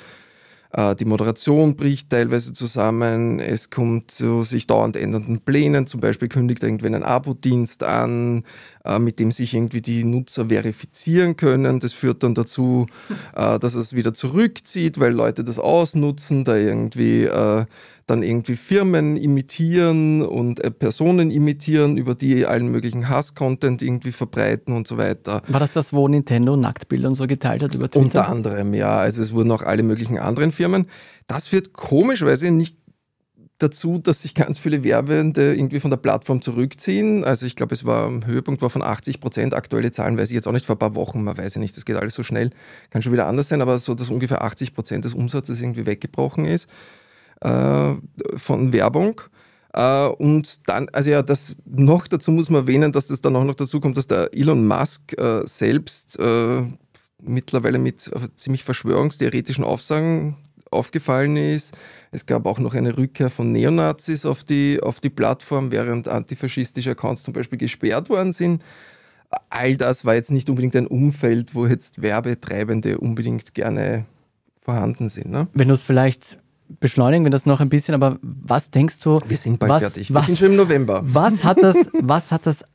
Äh, die Moderation bricht teilweise zusammen. Es kommt zu sich dauernd ändernden Plänen. Zum Beispiel kündigt irgendwann ein Abo-Dienst an, äh, mit dem sich irgendwie die Nutzer verifizieren können. Das führt dann dazu, äh, dass es wieder zurückzieht, weil Leute das ausnutzen, da irgendwie dann irgendwie Firmen imitieren und äh, Personen imitieren, über die allen möglichen Hass-Content irgendwie verbreiten und so weiter. War das das, wo Nintendo Nacktbilder und so geteilt hat über Twitter? Unter anderem, ja. Also es wurden auch alle möglichen anderen Firmen. Das führt komischerweise nicht dazu, dass sich ganz viele Werbende irgendwie von der Plattform zurückziehen. Also ich glaube, es war am Höhepunkt war von 80 Prozent. Aktuelle Zahlen weiß ich jetzt auch nicht vor ein paar Wochen, man weiß ja nicht, das geht alles so schnell, kann schon wieder anders sein, aber so, dass ungefähr 80 Prozent des Umsatzes irgendwie weggebrochen ist äh, von Werbung. Uh, und dann, also ja, das noch dazu muss man erwähnen, dass das dann auch noch dazu kommt, dass der Elon Musk uh, selbst uh, mittlerweile mit ziemlich verschwörungstheoretischen Aussagen aufgefallen ist. Es gab auch noch eine Rückkehr von Neonazis auf die, auf die Plattform, während antifaschistische Accounts zum Beispiel gesperrt worden sind. All das war jetzt nicht unbedingt ein Umfeld, wo jetzt Werbetreibende unbedingt gerne vorhanden sind. Ne? Wenn du es vielleicht beschleunigen wir das noch ein bisschen, aber was denkst du? Wir sind bald was, fertig. Wir was, sind schon im November. Was hat das, was hat das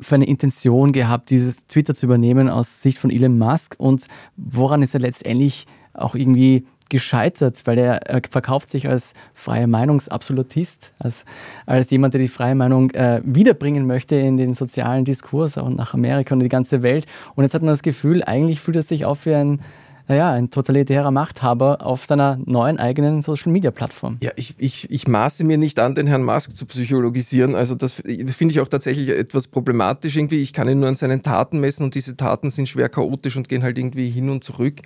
für eine Intention gehabt, dieses Twitter zu übernehmen aus Sicht von Elon Musk und woran ist er letztendlich auch irgendwie gescheitert, weil er, er verkauft sich als freie Meinungsabsolutist, als, als jemand, der die freie Meinung äh, wiederbringen möchte in den sozialen Diskurs und nach Amerika und die ganze Welt. Und jetzt hat man das Gefühl, eigentlich fühlt er sich auf wie ein naja, ein totalitärer Machthaber auf seiner neuen eigenen Social-Media-Plattform. Ja, ich, ich, ich maße mir nicht an, den Herrn Musk zu psychologisieren. Also das finde ich auch tatsächlich etwas problematisch irgendwie. Ich kann ihn nur an seinen Taten messen und diese Taten sind schwer chaotisch und gehen halt irgendwie hin und zurück.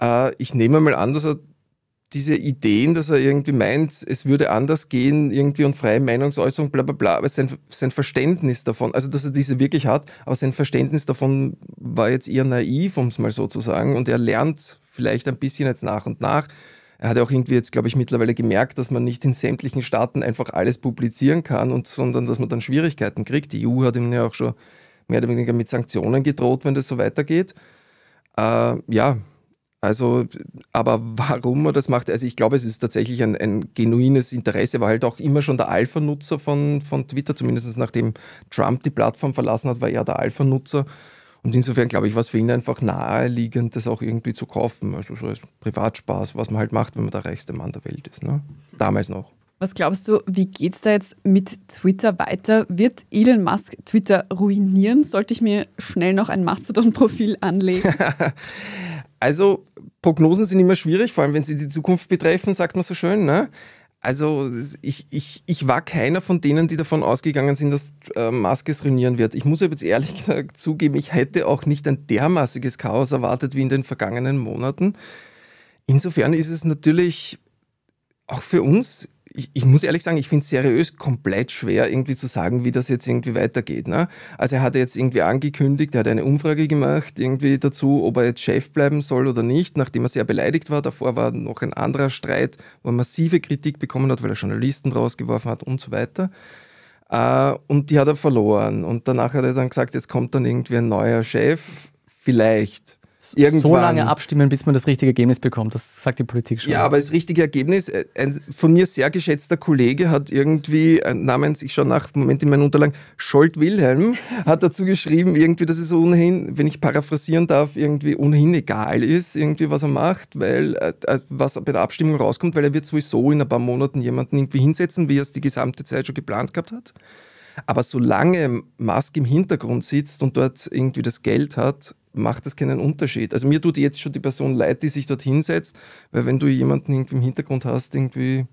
Äh, ich nehme mal an, dass er diese Ideen, dass er irgendwie meint, es würde anders gehen, irgendwie und freie Meinungsäußerung, bla bla bla, aber sein, sein Verständnis davon, also dass er diese wirklich hat, aber sein Verständnis davon war jetzt eher naiv, um es mal so zu sagen, und er lernt vielleicht ein bisschen jetzt nach und nach. Er hat auch irgendwie jetzt, glaube ich, mittlerweile gemerkt, dass man nicht in sämtlichen Staaten einfach alles publizieren kann, und, sondern dass man dann Schwierigkeiten kriegt. Die EU hat ihm ja auch schon mehr oder weniger mit Sanktionen gedroht, wenn das so weitergeht. Äh, ja, also, aber warum er das macht, also ich glaube, es ist tatsächlich ein, ein genuines Interesse, war halt auch immer schon der Alpha-Nutzer von, von Twitter, zumindest nachdem Trump die Plattform verlassen hat, war er der Alpha-Nutzer. Und insofern glaube ich, war es für ihn einfach naheliegend, das auch irgendwie zu kaufen. Also so als Privatspaß, was man halt macht, wenn man der reichste Mann der Welt ist. Ne? Damals noch. Was glaubst du, wie geht es da jetzt mit Twitter weiter? Wird Elon Musk Twitter ruinieren? Sollte ich mir schnell noch ein Mastodon-Profil anlegen? [LAUGHS] Also Prognosen sind immer schwierig, vor allem wenn sie die Zukunft betreffen, sagt man so schön. Ne? Also ich, ich, ich war keiner von denen, die davon ausgegangen sind, dass äh, es ruinieren wird. Ich muss aber jetzt ehrlich [LAUGHS] gesagt zugeben, ich hätte auch nicht ein dermaßiges Chaos erwartet wie in den vergangenen Monaten. Insofern ist es natürlich auch für uns ich, ich, muss ehrlich sagen, ich finde es seriös komplett schwer, irgendwie zu sagen, wie das jetzt irgendwie weitergeht. Ne? Also er hat jetzt irgendwie angekündigt, er hat eine Umfrage gemacht, irgendwie dazu, ob er jetzt Chef bleiben soll oder nicht, nachdem er sehr beleidigt war. Davor war noch ein anderer Streit, wo er massive Kritik bekommen hat, weil er Journalisten rausgeworfen hat und so weiter. Uh, und die hat er verloren. Und danach hat er dann gesagt, jetzt kommt dann irgendwie ein neuer Chef. Vielleicht. Irgendwann. So lange abstimmen, bis man das richtige Ergebnis bekommt, das sagt die Politik schon. Ja, aber das richtige Ergebnis, äh, ein von mir sehr geschätzter Kollege hat irgendwie, äh, namens, ich schaue nach, Moment in meinen Unterlagen, Scholt Wilhelm, hat dazu geschrieben, irgendwie, dass es ohnehin, wenn ich paraphrasieren darf, irgendwie ohnehin egal ist, irgendwie, was er macht, weil, äh, was bei der Abstimmung rauskommt, weil er wird sowieso in ein paar Monaten jemanden irgendwie hinsetzen, wie er es die gesamte Zeit schon geplant gehabt hat. Aber solange Musk im Hintergrund sitzt und dort irgendwie das Geld hat, macht das keinen Unterschied. Also mir tut jetzt schon die Person leid, die sich dort hinsetzt, weil wenn du jemanden irgendwie im Hintergrund hast, irgendwie,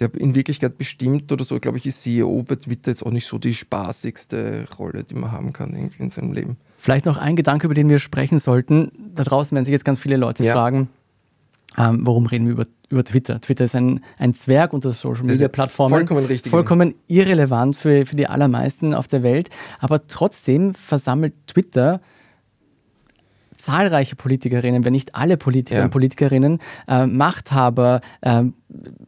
der in Wirklichkeit bestimmt oder so, glaube ich, ist CEO bei Twitter jetzt auch nicht so die spaßigste Rolle, die man haben kann irgendwie in seinem Leben. Vielleicht noch ein Gedanke, über den wir sprechen sollten. Da draußen werden sich jetzt ganz viele Leute ja. fragen, ähm, warum reden wir über, über Twitter? Twitter ist ein, ein Zwerg unter Social Media Plattformen. Vollkommen richtig. Vollkommen irrelevant für, für die allermeisten auf der Welt. Aber trotzdem versammelt Twitter zahlreiche Politikerinnen, wenn nicht alle Politiker ja. und Politikerinnen, äh, Machthaber, äh,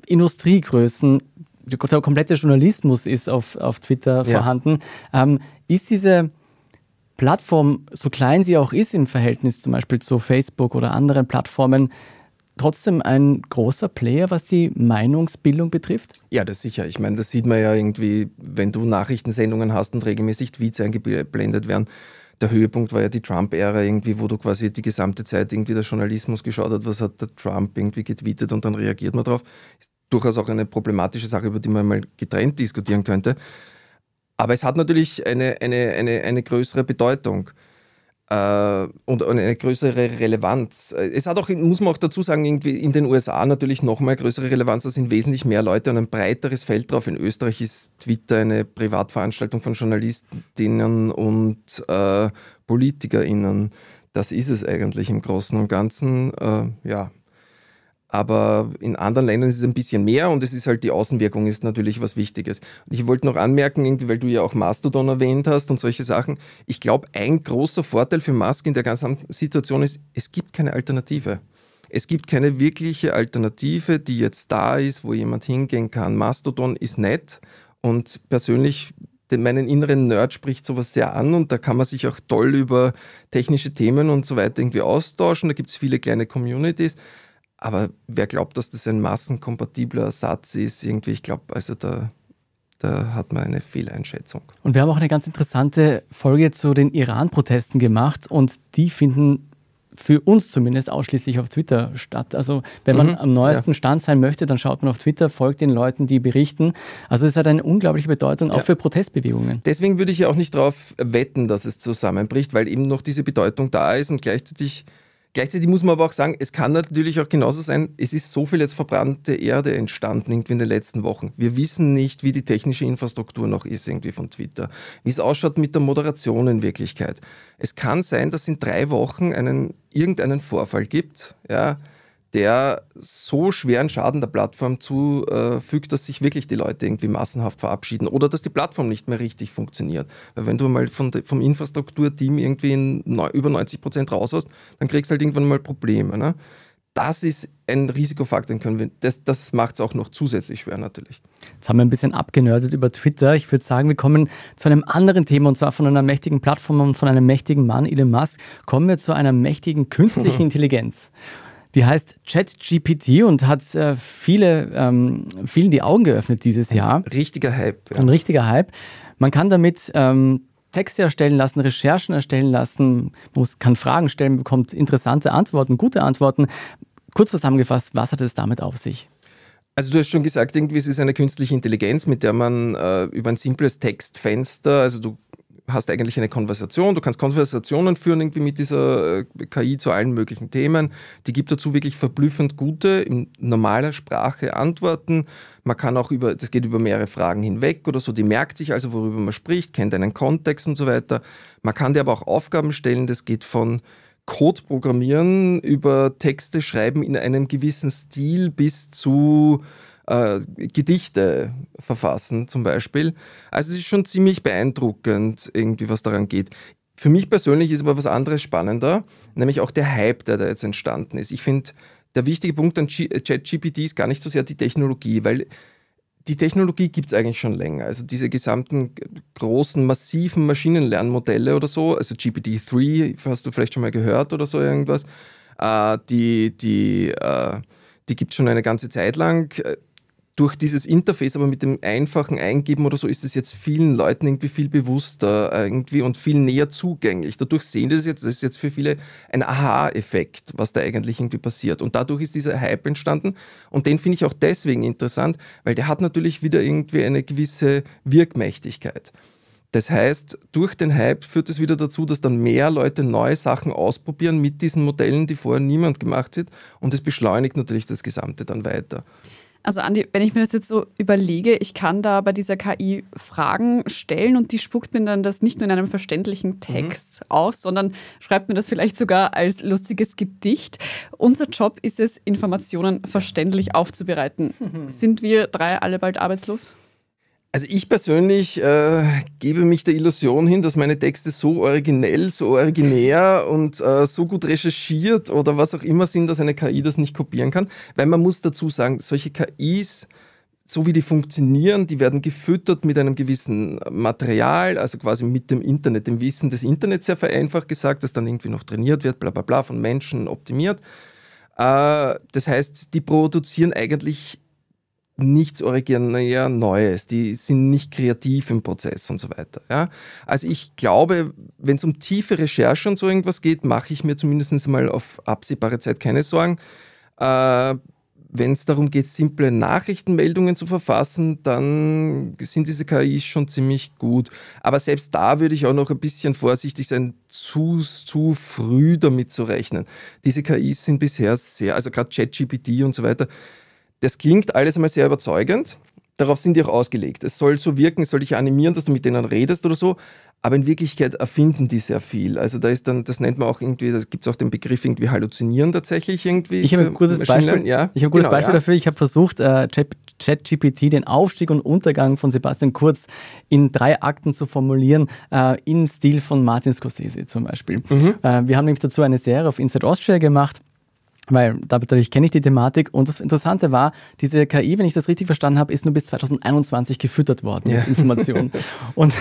Industriegrößen, der komplette Journalismus ist auf, auf Twitter ja. vorhanden. Ähm, ist diese Plattform, so klein sie auch ist im Verhältnis zum Beispiel zu Facebook oder anderen Plattformen, trotzdem ein großer Player, was die Meinungsbildung betrifft? Ja, das sicher. Ich meine, das sieht man ja irgendwie, wenn du Nachrichtensendungen hast und regelmäßig Tweets eingeblendet werden der Höhepunkt war ja die Trump-Ära irgendwie, wo du quasi die gesamte Zeit irgendwie der Journalismus geschaut hat, was hat der Trump irgendwie getweetet und dann reagiert man darauf. Ist durchaus auch eine problematische Sache, über die man mal getrennt diskutieren könnte. Aber es hat natürlich eine, eine, eine, eine größere Bedeutung und eine größere Relevanz. Es hat auch, muss man auch dazu sagen, irgendwie in den USA natürlich noch mal größere Relevanz. Da sind wesentlich mehr Leute und ein breiteres Feld drauf. In Österreich ist Twitter eine Privatveranstaltung von Journalistinnen und äh, PolitikerInnen. Das ist es eigentlich im Großen und Ganzen. Äh, ja, aber in anderen Ländern ist es ein bisschen mehr und es ist halt die Außenwirkung ist natürlich was Wichtiges. Und ich wollte noch anmerken, irgendwie, weil du ja auch Mastodon erwähnt hast und solche Sachen. Ich glaube, ein großer Vorteil für Musk in der ganzen Situation ist, es gibt keine Alternative. Es gibt keine wirkliche Alternative, die jetzt da ist, wo jemand hingehen kann. Mastodon ist nett und persönlich meinen inneren Nerd spricht sowas sehr an und da kann man sich auch toll über technische Themen und so weiter irgendwie austauschen. Da gibt es viele kleine Communities. Aber wer glaubt, dass das ein massenkompatibler Ersatz ist, irgendwie, ich glaube, also da, da hat man eine Fehleinschätzung. Und wir haben auch eine ganz interessante Folge zu den Iran-Protesten gemacht und die finden für uns zumindest ausschließlich auf Twitter statt. Also wenn man mhm, am neuesten ja. Stand sein möchte, dann schaut man auf Twitter, folgt den Leuten, die berichten. Also es hat eine unglaubliche Bedeutung auch für Protestbewegungen. Deswegen würde ich ja auch nicht darauf wetten, dass es zusammenbricht, weil eben noch diese Bedeutung da ist und gleichzeitig Gleichzeitig muss man aber auch sagen, es kann natürlich auch genauso sein, es ist so viel jetzt verbrannte Erde entstanden irgendwie in den letzten Wochen. Wir wissen nicht, wie die technische Infrastruktur noch ist irgendwie von Twitter, wie es ausschaut mit der Moderation in Wirklichkeit. Es kann sein, dass in drei Wochen einen, irgendeinen Vorfall gibt, ja, der so schweren Schaden der Plattform zufügt, dass sich wirklich die Leute irgendwie massenhaft verabschieden oder dass die Plattform nicht mehr richtig funktioniert. Weil wenn du mal von, vom Infrastrukturteam irgendwie in über 90 Prozent raus hast, dann kriegst du halt irgendwann mal Probleme. Ne? Das ist ein Risikofaktor, können wir, das, das macht es auch noch zusätzlich schwer natürlich. Jetzt haben wir ein bisschen abgenördet über Twitter. Ich würde sagen, wir kommen zu einem anderen Thema und zwar von einer mächtigen Plattform und von einem mächtigen Mann, Elon Musk, kommen wir zu einer mächtigen künstlichen [LAUGHS] Intelligenz. Die heißt ChatGPT und hat äh, viele, ähm, vielen die Augen geöffnet dieses Jahr. Ein richtiger Hype. Ja. Ein richtiger Hype. Man kann damit ähm, Texte erstellen lassen, Recherchen erstellen lassen, man kann Fragen stellen, bekommt interessante Antworten, gute Antworten. Kurz zusammengefasst, was hat es damit auf sich? Also du hast schon gesagt, irgendwie es ist eine künstliche Intelligenz, mit der man äh, über ein simples Textfenster, also du hast eigentlich eine Konversation, du kannst Konversationen führen irgendwie mit dieser äh, KI zu allen möglichen Themen. Die gibt dazu wirklich verblüffend gute, in normaler Sprache Antworten. Man kann auch über, das geht über mehrere Fragen hinweg oder so, die merkt sich also, worüber man spricht, kennt einen Kontext und so weiter. Man kann dir aber auch Aufgaben stellen, das geht von Code programmieren über Texte schreiben in einem gewissen Stil bis zu äh, Gedichte verfassen zum Beispiel. Also es ist schon ziemlich beeindruckend, irgendwie was daran geht. Für mich persönlich ist aber was anderes spannender, nämlich auch der Hype, der da jetzt entstanden ist. Ich finde, der wichtige Punkt an ChatGPT ist gar nicht so sehr die Technologie, weil die Technologie gibt es eigentlich schon länger. Also diese gesamten großen, massiven Maschinenlernmodelle oder so, also GPT-3, hast du vielleicht schon mal gehört oder so irgendwas, äh, die, die, äh, die gibt es schon eine ganze Zeit lang durch dieses Interface, aber mit dem einfachen Eingeben oder so, ist es jetzt vielen Leuten irgendwie viel bewusster irgendwie und viel näher zugänglich. Dadurch sehen die das jetzt, das ist jetzt für viele ein Aha-Effekt, was da eigentlich irgendwie passiert. Und dadurch ist dieser Hype entstanden. Und den finde ich auch deswegen interessant, weil der hat natürlich wieder irgendwie eine gewisse Wirkmächtigkeit. Das heißt, durch den Hype führt es wieder dazu, dass dann mehr Leute neue Sachen ausprobieren mit diesen Modellen, die vorher niemand gemacht hat. Und es beschleunigt natürlich das Gesamte dann weiter. Also Andi, wenn ich mir das jetzt so überlege, ich kann da bei dieser KI Fragen stellen und die spuckt mir dann das nicht nur in einem verständlichen mhm. Text mhm. aus, sondern schreibt mir das vielleicht sogar als lustiges Gedicht. Unser Job ist es, Informationen verständlich aufzubereiten. Mhm. Sind wir drei alle bald arbeitslos? Also ich persönlich äh, gebe mich der Illusion hin, dass meine Texte so originell, so originär und äh, so gut recherchiert oder was auch immer sind, dass eine KI das nicht kopieren kann. Weil man muss dazu sagen, solche KIs, so wie die funktionieren, die werden gefüttert mit einem gewissen Material, also quasi mit dem Internet, dem Wissen des Internets sehr vereinfacht gesagt, das dann irgendwie noch trainiert wird, bla bla bla, von Menschen optimiert. Äh, das heißt, die produzieren eigentlich nichts originär Neues, die sind nicht kreativ im Prozess und so weiter. Ja? Also ich glaube, wenn es um tiefe Recherche und so irgendwas geht, mache ich mir zumindest mal auf absehbare Zeit keine Sorgen. Äh, wenn es darum geht, simple Nachrichtenmeldungen zu verfassen, dann sind diese KIs schon ziemlich gut. Aber selbst da würde ich auch noch ein bisschen vorsichtig sein, zu, zu früh damit zu rechnen. Diese KIs sind bisher sehr, also gerade ChatGPT und so weiter, das klingt alles einmal sehr überzeugend. Darauf sind die auch ausgelegt. Es soll so wirken, es soll dich animieren, dass du mit denen redest oder so. Aber in Wirklichkeit erfinden die sehr viel. Also da ist dann, das nennt man auch irgendwie, da gibt es auch den Begriff irgendwie halluzinieren tatsächlich irgendwie. Ich habe ein gutes Beispiel. Ja, ich habe ein gutes genau, Beispiel ja. dafür. Ich habe versucht, äh, ChatGPT den Aufstieg und Untergang von Sebastian Kurz in drei Akten zu formulieren, äh, im Stil von Martin Scorsese zum Beispiel. Mhm. Äh, wir haben nämlich dazu eine Serie auf Inside Austria gemacht weil dadurch kenne ich die Thematik. Und das Interessante war, diese KI, wenn ich das richtig verstanden habe, ist nur bis 2021 gefüttert worden ja. mit Informationen. [LAUGHS] und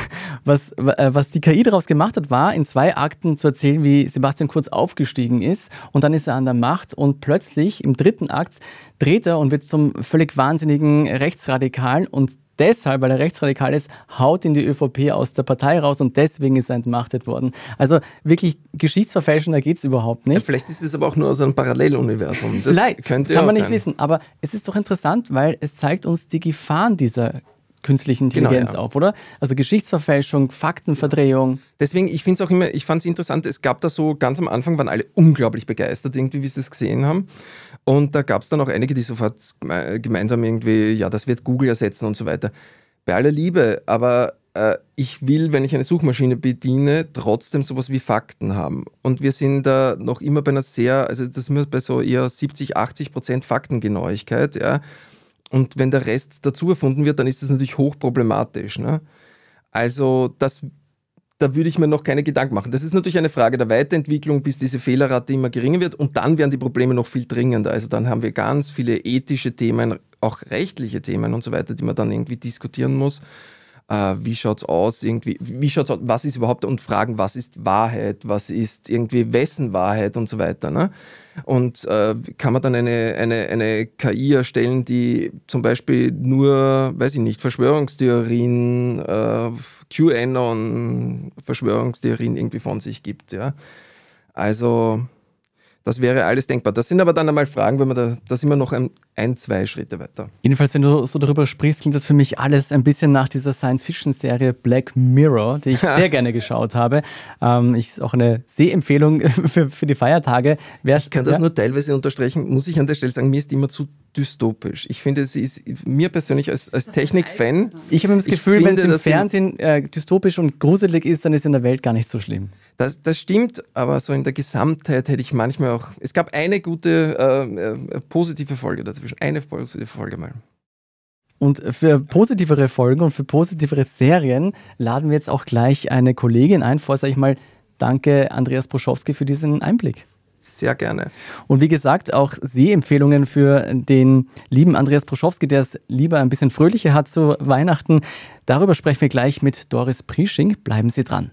was, äh, was die KI daraus gemacht hat, war, in zwei Akten zu erzählen, wie Sebastian Kurz aufgestiegen ist. Und dann ist er an der Macht und plötzlich im dritten Akt dreht er und wird zum völlig wahnsinnigen Rechtsradikalen und deshalb, weil er rechtsradikal ist, haut ihn die ÖVP aus der Partei raus und deswegen ist er entmachtet worden. Also wirklich Geschichtsverfälschung, da geht es überhaupt nicht. Ja, vielleicht ist es aber auch nur aus einem Paralleluniversum. Das vielleicht, könnte kann man nicht sein. wissen. Aber es ist doch interessant, weil es zeigt uns die Gefahren dieser künstliche Intelligenz genau, ja. auf, oder? Also Geschichtsverfälschung, Faktenverdrehung. Deswegen, ich finde es auch immer, ich fand es interessant, es gab da so, ganz am Anfang waren alle unglaublich begeistert, irgendwie, wie sie das gesehen haben. Und da gab es dann auch einige, die sofort gemeinsam irgendwie, ja, das wird Google ersetzen und so weiter. Bei aller Liebe, aber äh, ich will, wenn ich eine Suchmaschine bediene, trotzdem sowas wie Fakten haben. Und wir sind da noch immer bei einer sehr, also das wir bei so eher 70, 80 Prozent Faktengenauigkeit, ja. Und wenn der Rest dazu erfunden wird, dann ist das natürlich hochproblematisch. Ne? Also das, da würde ich mir noch keine Gedanken machen. Das ist natürlich eine Frage der Weiterentwicklung, bis diese Fehlerrate immer geringer wird. Und dann werden die Probleme noch viel dringender. Also dann haben wir ganz viele ethische Themen, auch rechtliche Themen und so weiter, die man dann irgendwie diskutieren muss äh, wie schaut es aus, irgendwie, wie schaut's aus, was ist überhaupt und fragen, was ist Wahrheit, was ist irgendwie wessen Wahrheit und so weiter. Ne? Und äh, kann man dann eine, eine, eine KI erstellen, die zum Beispiel nur, weiß ich nicht, Verschwörungstheorien, äh, QAnon, Verschwörungstheorien irgendwie von sich gibt. Ja? Also das wäre alles denkbar. Das sind aber dann einmal Fragen, wenn man da, da sind wir noch ein, ein, zwei Schritte weiter. Jedenfalls, wenn du so darüber sprichst, klingt das für mich alles ein bisschen nach dieser Science-Fiction-Serie Black Mirror, die ich [LAUGHS] sehr gerne geschaut habe. Ähm, ich, ist auch eine Sehempfehlung [LAUGHS] für, für die Feiertage. Wer's, ich kann das ja? nur teilweise unterstreichen, muss ich an der Stelle sagen, mir ist immer zu dystopisch. Ich finde, sie ist mir persönlich als, als Technik-Fan. Ich habe das Gefühl, wenn es im Fernsehen äh, dystopisch und gruselig ist, dann ist in der Welt gar nicht so schlimm. Das, das stimmt, aber so in der Gesamtheit hätte ich manchmal auch. Es gab eine gute äh, äh, positive Folge dazwischen. Eine positive Folge mal. Und für positivere Folgen und für positivere Serien laden wir jetzt auch gleich eine Kollegin ein. Vor, sage ich mal, danke Andreas Broschowski für diesen Einblick. Sehr gerne. Und wie gesagt, auch Sehempfehlungen für den lieben Andreas Broschowski, der es lieber ein bisschen fröhlicher hat zu Weihnachten. Darüber sprechen wir gleich mit Doris Priesching. Bleiben Sie dran.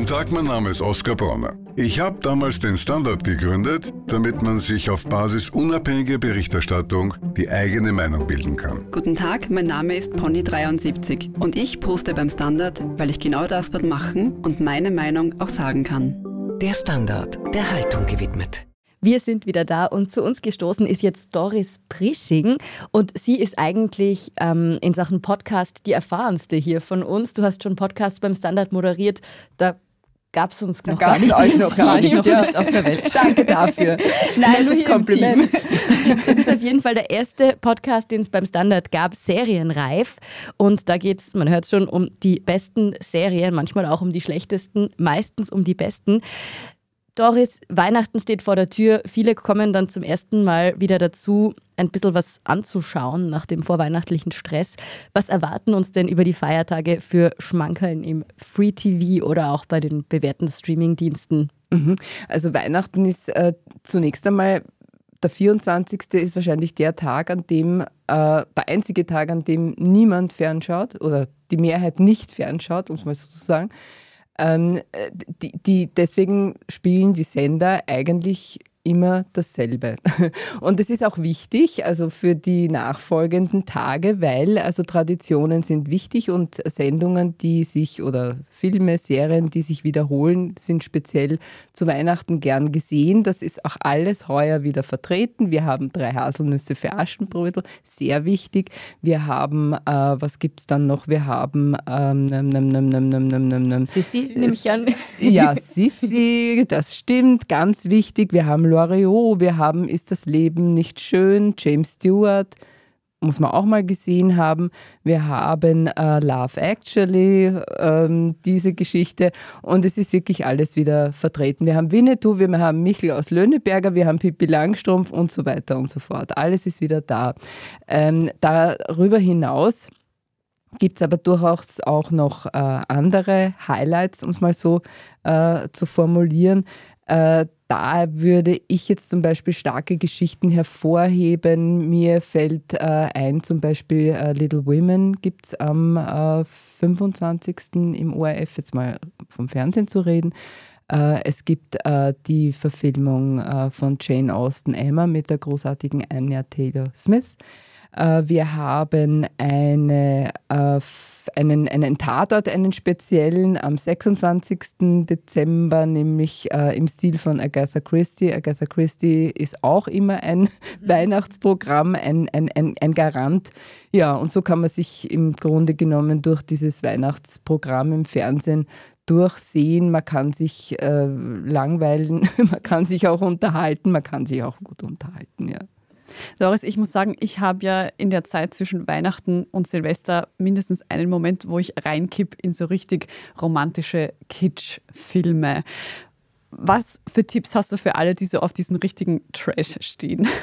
Guten Tag, mein Name ist Oskar Bronner. Ich habe damals den Standard gegründet, damit man sich auf Basis unabhängiger Berichterstattung die eigene Meinung bilden kann. Guten Tag, mein Name ist Pony73 und ich poste beim Standard, weil ich genau das dort machen und meine Meinung auch sagen kann. Der Standard, der Haltung gewidmet. Wir sind wieder da und zu uns gestoßen ist jetzt Doris Prisching und sie ist eigentlich ähm, in Sachen Podcast die erfahrenste hier von uns. Du hast schon Podcasts beim Standard moderiert. Da gab es uns da noch gar nicht, euch noch gar nicht, noch ja. nicht auf der Welt. [LAUGHS] Danke dafür. Nein, das Kompliment. Es ist auf jeden Fall der erste Podcast, den es beim Standard gab, serienreif. Und da geht es, man hört schon, um die besten Serien, manchmal auch um die schlechtesten, meistens um die besten. Doris, Weihnachten steht vor der Tür. Viele kommen dann zum ersten Mal wieder dazu, ein bisschen was anzuschauen nach dem vorweihnachtlichen Stress. Was erwarten uns denn über die Feiertage für Schmankerln im Free TV oder auch bei den bewährten Streamingdiensten? Mhm. Also Weihnachten ist äh, zunächst einmal der 24. ist wahrscheinlich der Tag, an dem, äh, der einzige Tag, an dem niemand fernschaut oder die Mehrheit nicht fernschaut, um es mal so zu sagen. Ähm, die, die, deswegen spielen die Sender eigentlich immer dasselbe. [LAUGHS] Und es ist auch wichtig, also für die nachfolgenden Tage, weil also Traditionen sind wichtig und Sendungen, die sich oder Filme, Serien, die sich wiederholen, sind speziell zu Weihnachten gern gesehen. Das ist auch alles heuer wieder vertreten. Wir haben drei Haselnüsse für Aschenbrödel, sehr wichtig. Wir haben, äh, was gibt es dann noch? Wir haben ähm, nam, nam, nam. Sissi, nehme ich an. Ja, Sissi, das stimmt, ganz wichtig. Wir haben Loriot, wir haben Ist das Leben nicht schön, James Stewart, muss man auch mal gesehen haben. Wir haben äh, Love Actually, ähm, diese Geschichte und es ist wirklich alles wieder vertreten. Wir haben Winnetou, wir haben Michel aus Löhneberger, wir haben Pippi Langstrumpf und so weiter und so fort. Alles ist wieder da. Ähm, darüber hinaus gibt es aber durchaus auch noch äh, andere Highlights, um es mal so äh, zu formulieren. Da würde ich jetzt zum Beispiel starke Geschichten hervorheben. Mir fällt äh, ein, zum Beispiel äh, Little Women gibt es am äh, 25. im ORF, jetzt mal vom Fernsehen zu reden. Äh, es gibt äh, die Verfilmung äh, von Jane Austen Emma mit der großartigen Anya Taylor Smith. Wir haben eine, äh, einen, einen Tatort, einen speziellen am 26. Dezember, nämlich äh, im Stil von Agatha Christie. Agatha Christie ist auch immer ein mhm. Weihnachtsprogramm, ein, ein, ein, ein Garant. Ja, und so kann man sich im Grunde genommen durch dieses Weihnachtsprogramm im Fernsehen durchsehen, man kann sich äh, langweilen, [LAUGHS] man kann sich auch unterhalten, man kann sich auch gut unterhalten, ja. Doris, ich muss sagen, ich habe ja in der Zeit zwischen Weihnachten und Silvester mindestens einen Moment, wo ich reinkipp in so richtig romantische Kitsch-Filme. Was für Tipps hast du für alle, die so auf diesen richtigen Trash stehen? [LAUGHS]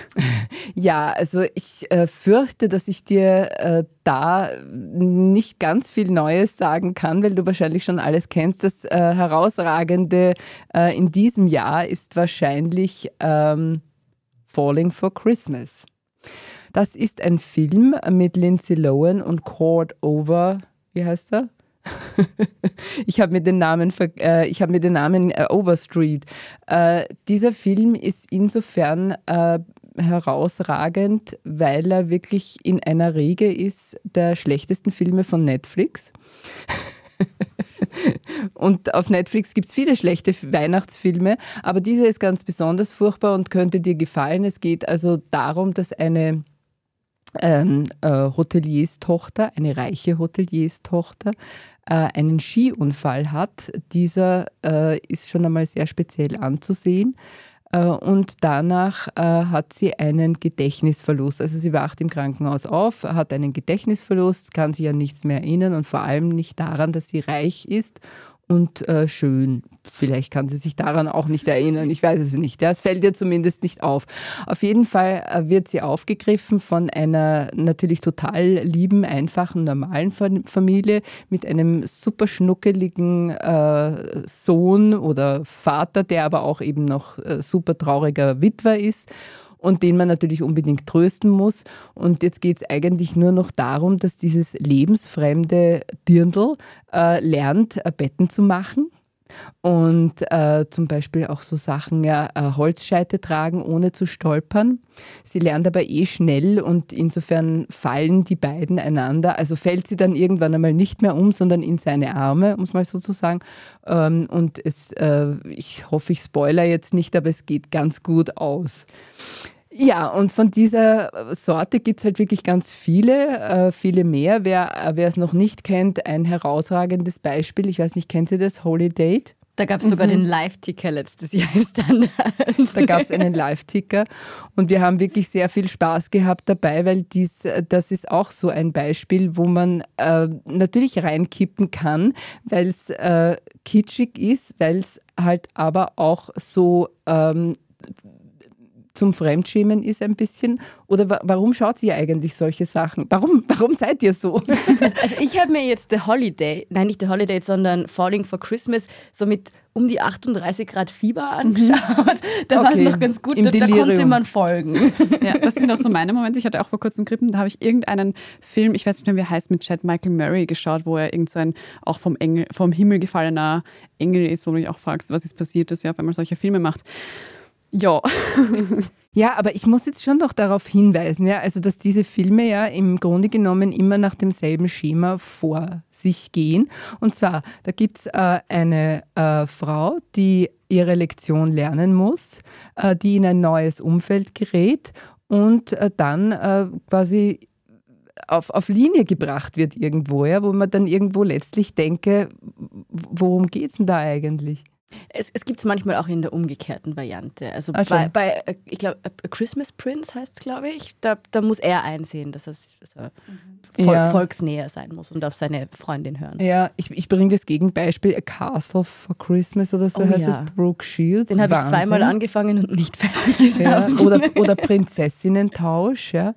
Ja, also ich äh, fürchte, dass ich dir äh, da nicht ganz viel Neues sagen kann, weil du wahrscheinlich schon alles kennst. Das äh, Herausragende äh, in diesem Jahr ist wahrscheinlich ähm, Falling for Christmas. Das ist ein Film mit Lindsay Lohan und Cord Over, wie heißt er? [LAUGHS] ich habe mir den Namen, äh, mir den Namen äh, Overstreet. Äh, dieser Film ist insofern äh, herausragend, weil er wirklich in einer Riege ist der schlechtesten Filme von Netflix. [LAUGHS] und auf Netflix gibt es viele schlechte Weihnachtsfilme, aber dieser ist ganz besonders furchtbar und könnte dir gefallen. Es geht also darum, dass eine ähm, äh, Hotelierstochter, eine reiche Hotelierstochter, äh, einen Skiunfall hat. Dieser äh, ist schon einmal sehr speziell anzusehen. Äh, und danach äh, hat sie einen Gedächtnisverlust. Also sie wacht im Krankenhaus auf, hat einen Gedächtnisverlust, kann sich an nichts mehr erinnern und vor allem nicht daran, dass sie reich ist und äh, schön. Vielleicht kann sie sich daran auch nicht erinnern, ich weiß es nicht. Ja, es fällt ihr zumindest nicht auf. Auf jeden Fall äh, wird sie aufgegriffen von einer natürlich total lieben, einfachen, normalen Familie mit einem super schnuckeligen äh, Sohn oder Vater, der aber auch eben noch äh, super trauriger Witwer ist und den man natürlich unbedingt trösten muss. Und jetzt geht es eigentlich nur noch darum, dass dieses lebensfremde Dirndl äh, lernt, äh, Betten zu machen und äh, zum Beispiel auch so Sachen, ja, äh, Holzscheite tragen, ohne zu stolpern. Sie lernt aber eh schnell und insofern fallen die beiden einander. Also fällt sie dann irgendwann einmal nicht mehr um, sondern in seine Arme, um es mal so zu sagen. Ähm, und es, äh, ich hoffe, ich spoiler jetzt nicht, aber es geht ganz gut aus. Ja, und von dieser Sorte gibt es halt wirklich ganz viele, äh, viele mehr. Wer, äh, wer es noch nicht kennt, ein herausragendes Beispiel, ich weiß nicht, kennt Sie das, Holy Date? Da gab es sogar mhm. den Live-Ticker letztes Jahr im Standard. [LAUGHS] Da gab es einen Live-Ticker und wir haben wirklich sehr viel Spaß gehabt dabei, weil dies, das ist auch so ein Beispiel, wo man äh, natürlich reinkippen kann, weil es äh, kitschig ist, weil es halt aber auch so ähm, zum Fremdschämen ist ein bisschen? Oder wa warum schaut ihr eigentlich solche Sachen? Warum, warum seid ihr so? [LAUGHS] Also ich habe mir jetzt The Holiday, nein nicht The Holiday, sondern Falling for Christmas so mit um die 38 Grad Fieber mhm. angeschaut. Da okay. war es noch ganz gut, da, da, konnte man folgen. [LAUGHS] Ja, das sind auch so meine Momente. Ich hatte auch vor kurzem Krippen, da habe ich irgendeinen Film, ich weiß nicht mehr, wie er heißt, mit Chad Michael Murray geschaut, wo er irgend so ein auch vom, Engel, vom Himmel gefallener Engel ist, wo du dich auch fragst, was ist passiert, dass er auf einmal solche Filme macht. Ja. [LAUGHS] Ja, aber ich muss jetzt schon doch darauf hinweisen, ja, also dass diese Filme ja im Grunde genommen immer nach demselben Schema vor sich gehen. Und zwar, da gibt es äh, eine äh, Frau, die ihre Lektion lernen muss, äh, die in ein neues Umfeld gerät und äh, dann äh, quasi auf, auf Linie gebracht wird irgendwo, ja, wo man dann irgendwo letztlich denke, worum geht es denn da eigentlich? Es, es gibt es manchmal auch in der umgekehrten Variante. Also Ach, bei, bei, äh, ich glaube, A Christmas Prince heißt es, glaube ich, da, da muss er einsehen, dass er, dass er Vol ja. volksnäher sein muss und auf seine Freundin hören. Ja, ich, ich bringe das Gegenbeispiel, A Castle for Christmas oder so oh, heißt ja. es, Brooke Shields. Den habe ich zweimal angefangen und nicht [LAUGHS] fertig geschafft. Ja. Oder, oder Prinzessinnen-Tausch, ja.